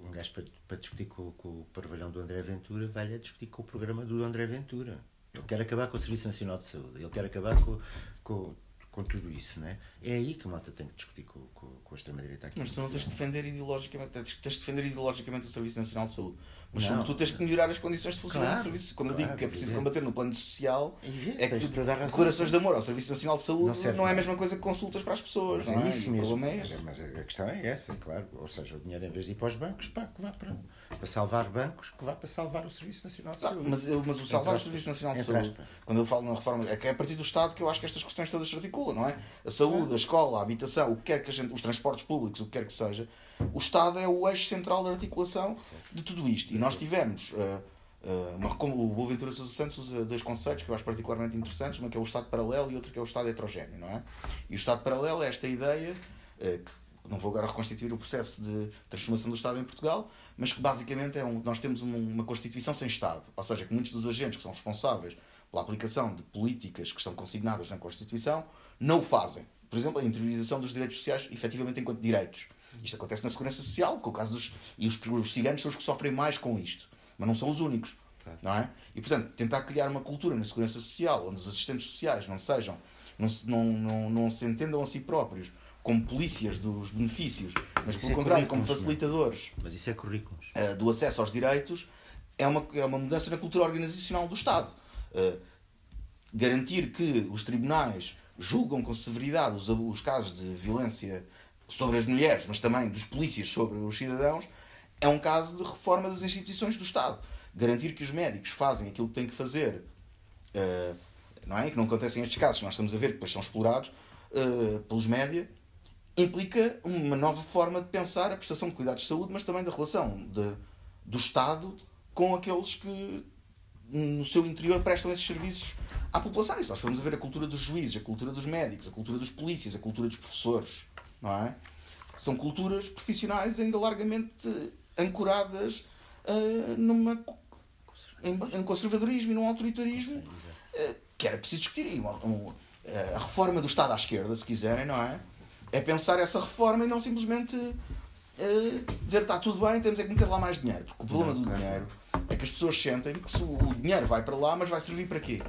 um gajo para, para discutir com, com o parvalhão do André Ventura vai-lhe a discutir com o programa do André Ventura. Ele quer acabar com o Serviço Nacional de Saúde, ele quer acabar com, com com tudo isso, não é? É aí que a malta tem que discutir com, com, com a extrema-direita. Mas tu não tens de defender ideologicamente, tens, tens de defender ideologicamente o Serviço Nacional de Saúde. Mas não, sobretudo tens que melhorar as condições de funcionamento claro, do serviço. Quando claro, eu digo que é preciso combater no plano social, é, que declarações de amor ao Serviço Nacional de Saúde não, não é a mesma coisa que consultas para as pessoas. Mas é, é isso mesmo. Mas, é, mas, a questão é essa, claro. Ou seja, o dinheiro em vez de ir para os bancos, pá, que vá para, para salvar bancos, que vá para salvar o Serviço Nacional de Saúde. Mas, mas o salvar o Serviço Nacional de Saúde, quando eu falo na reforma, é que é a partir do Estado que eu acho que estas questões todas se articulam, não é? A saúde, a escola, a habitação, o que quer que a gente, os transportes públicos, o que quer que seja, o Estado é o eixo central da articulação de tudo isto. E nós tivemos. Uh, uma, como o Boaventura Sousa Santos usa dois conceitos que eu acho particularmente interessantes, uma que é o Estado paralelo e outra que é o Estado heterogéneo, não é? E o Estado paralelo é esta ideia, uh, que não vou agora reconstituir o processo de transformação do Estado em Portugal, mas que basicamente é um, nós temos uma, Constituição sem Estado, ou seja, que muitos dos agentes que são responsáveis pela aplicação de políticas que estão consignadas na Constituição não o fazem. Por exemplo, a interiorização dos direitos sociais, efetivamente, enquanto direitos. Isto acontece na segurança social, com o caso dos. E os, os ciganos são os que sofrem mais com isto. Mas não são os únicos. Não é? E, portanto, tentar criar uma cultura na segurança social onde os assistentes sociais não sejam. Não não, não, não se entendam a si próprios como polícias dos benefícios, mas pelo é contrário, como facilitadores mas isso é currículos. Uh, do acesso aos direitos, é uma, é uma mudança na cultura organizacional do Estado. Uh, garantir que os tribunais julgam com severidade os, os casos de violência sobre as mulheres, mas também dos polícias sobre os cidadãos, é um caso de reforma das instituições do Estado. Garantir que os médicos fazem aquilo que têm que fazer, uh, não é? que não acontecem estes casos que nós estamos a ver, que depois são explorados uh, pelos média, implica uma nova forma de pensar a prestação de cuidados de saúde, mas também da relação de, do Estado com aqueles que no seu interior prestam esses serviços à população. E se nós formos a ver a cultura dos juízes, a cultura dos médicos, a cultura dos polícias, a cultura dos professores, não é? São culturas profissionais ainda largamente ancoradas uh, numa, em, em conservadorismo e num autoritarismo uh, que era preciso discutir. E uma, uma, a reforma do Estado à esquerda, se quiserem, não é? É pensar essa reforma e não simplesmente uh, dizer está tudo bem, temos é que meter lá mais dinheiro. Porque o problema do dinheiro é que as pessoas sentem que se o dinheiro vai para lá, mas vai servir para quê?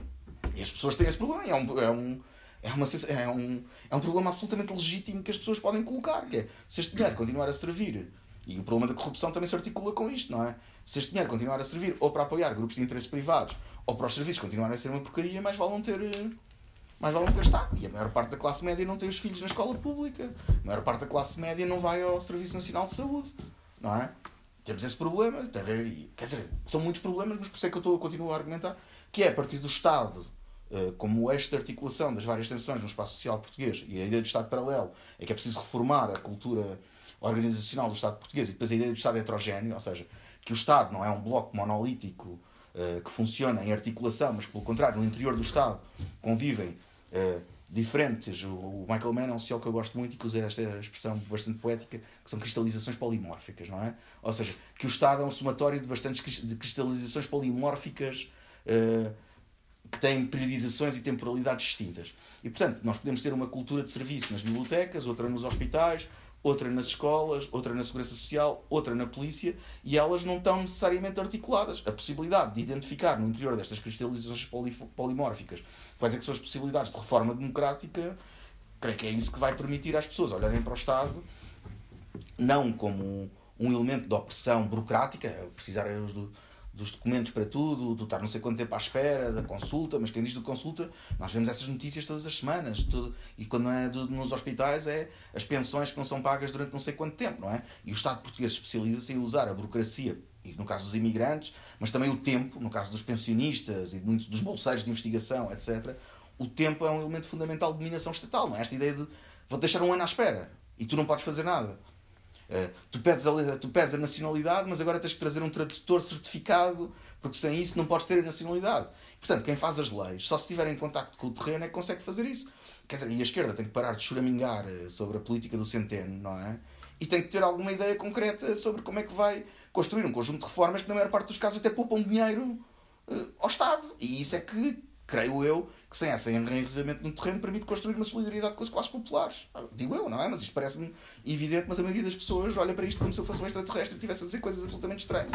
E as pessoas têm esse problema. É um, é um, é, uma, é, um, é um problema absolutamente legítimo que as pessoas podem colocar. Que é, se este dinheiro continuar a servir E o problema da corrupção também se articula com isto, não é? Se este dinheiro continuar a servir ou para apoiar grupos de interesse privados ou para os serviços continuarem a ser uma porcaria, mais vale não ter. Mais vale não ter Estado. E a maior parte da classe média não tem os filhos na escola pública. A maior parte da classe média não vai ao Serviço Nacional de Saúde. Não é? Temos esse problema. Quer dizer, são muitos problemas, mas por isso é que eu estou, continuo a argumentar que é a partir do Estado eh, como eixo de articulação das várias tensões no espaço social português e a ideia de Estado paralelo é que é preciso reformar a cultura organizacional do Estado português e depois a ideia de Estado heterogéneo, ou seja, que o Estado não é um bloco monolítico eh, que funciona em articulação, mas que pelo contrário, no interior do Estado convivem eh, diferentes. O Michael Mann é um sociólogo que eu gosto muito e que usa esta expressão bastante poética, que são cristalizações polimórficas, não é? Ou seja, que o Estado é um somatório de bastantes de cristalizações polimórficas eh, que têm periodizações e temporalidades distintas. E, portanto, nós podemos ter uma cultura de serviço nas bibliotecas, outra nos hospitais, outra nas escolas, outra na segurança social, outra na polícia, e elas não estão necessariamente articuladas. A possibilidade de identificar no interior destas cristalizações polimórficas quais é que são as possibilidades de reforma democrática, creio que é isso que vai permitir às pessoas olharem para o Estado não como um elemento de opressão burocrática, é precisar os do- dos documentos para tudo, do estar não sei quanto tempo à espera, da consulta, mas quem diz de consulta, nós vemos essas notícias todas as semanas, tudo, e quando não é do- nos hospitais é as pensões que não são pagas durante não sei quanto tempo, não é? E o Estado português especializa-se em usar a burocracia, e no caso dos imigrantes, mas também o tempo, no caso dos pensionistas e de muitos dos bolseiros de investigação, etc., o tempo é um elemento fundamental de dominação estatal, não é? Esta ideia de vou deixar um ano à espera e tu não podes fazer nada. Uh, tu, pedes a, tu pedes a nacionalidade, mas agora tens que trazer um tradutor certificado, porque sem isso não podes ter a nacionalidade. Portanto, quem faz as leis, só se estiver em contacto com o terreno é que consegue fazer isso. Quer dizer, e a esquerda tem que parar de choramingar eh, sobre a política do centeno, não é? E tem que ter alguma ideia concreta sobre como é que vai construir um conjunto de reformas que, na maior parte dos casos, até poupam dinheiro eh, ao Estado. E isso é que, creio eu, que sem esse enraizamento no terreno permite construir uma solidariedade com as classes populares. Ah, Digo eu, não é? Mas isto parece-me evidente, mas a maioria das pessoas olha para isto como se eu fosse um extraterrestre e estivesse a dizer coisas absolutamente estranhas.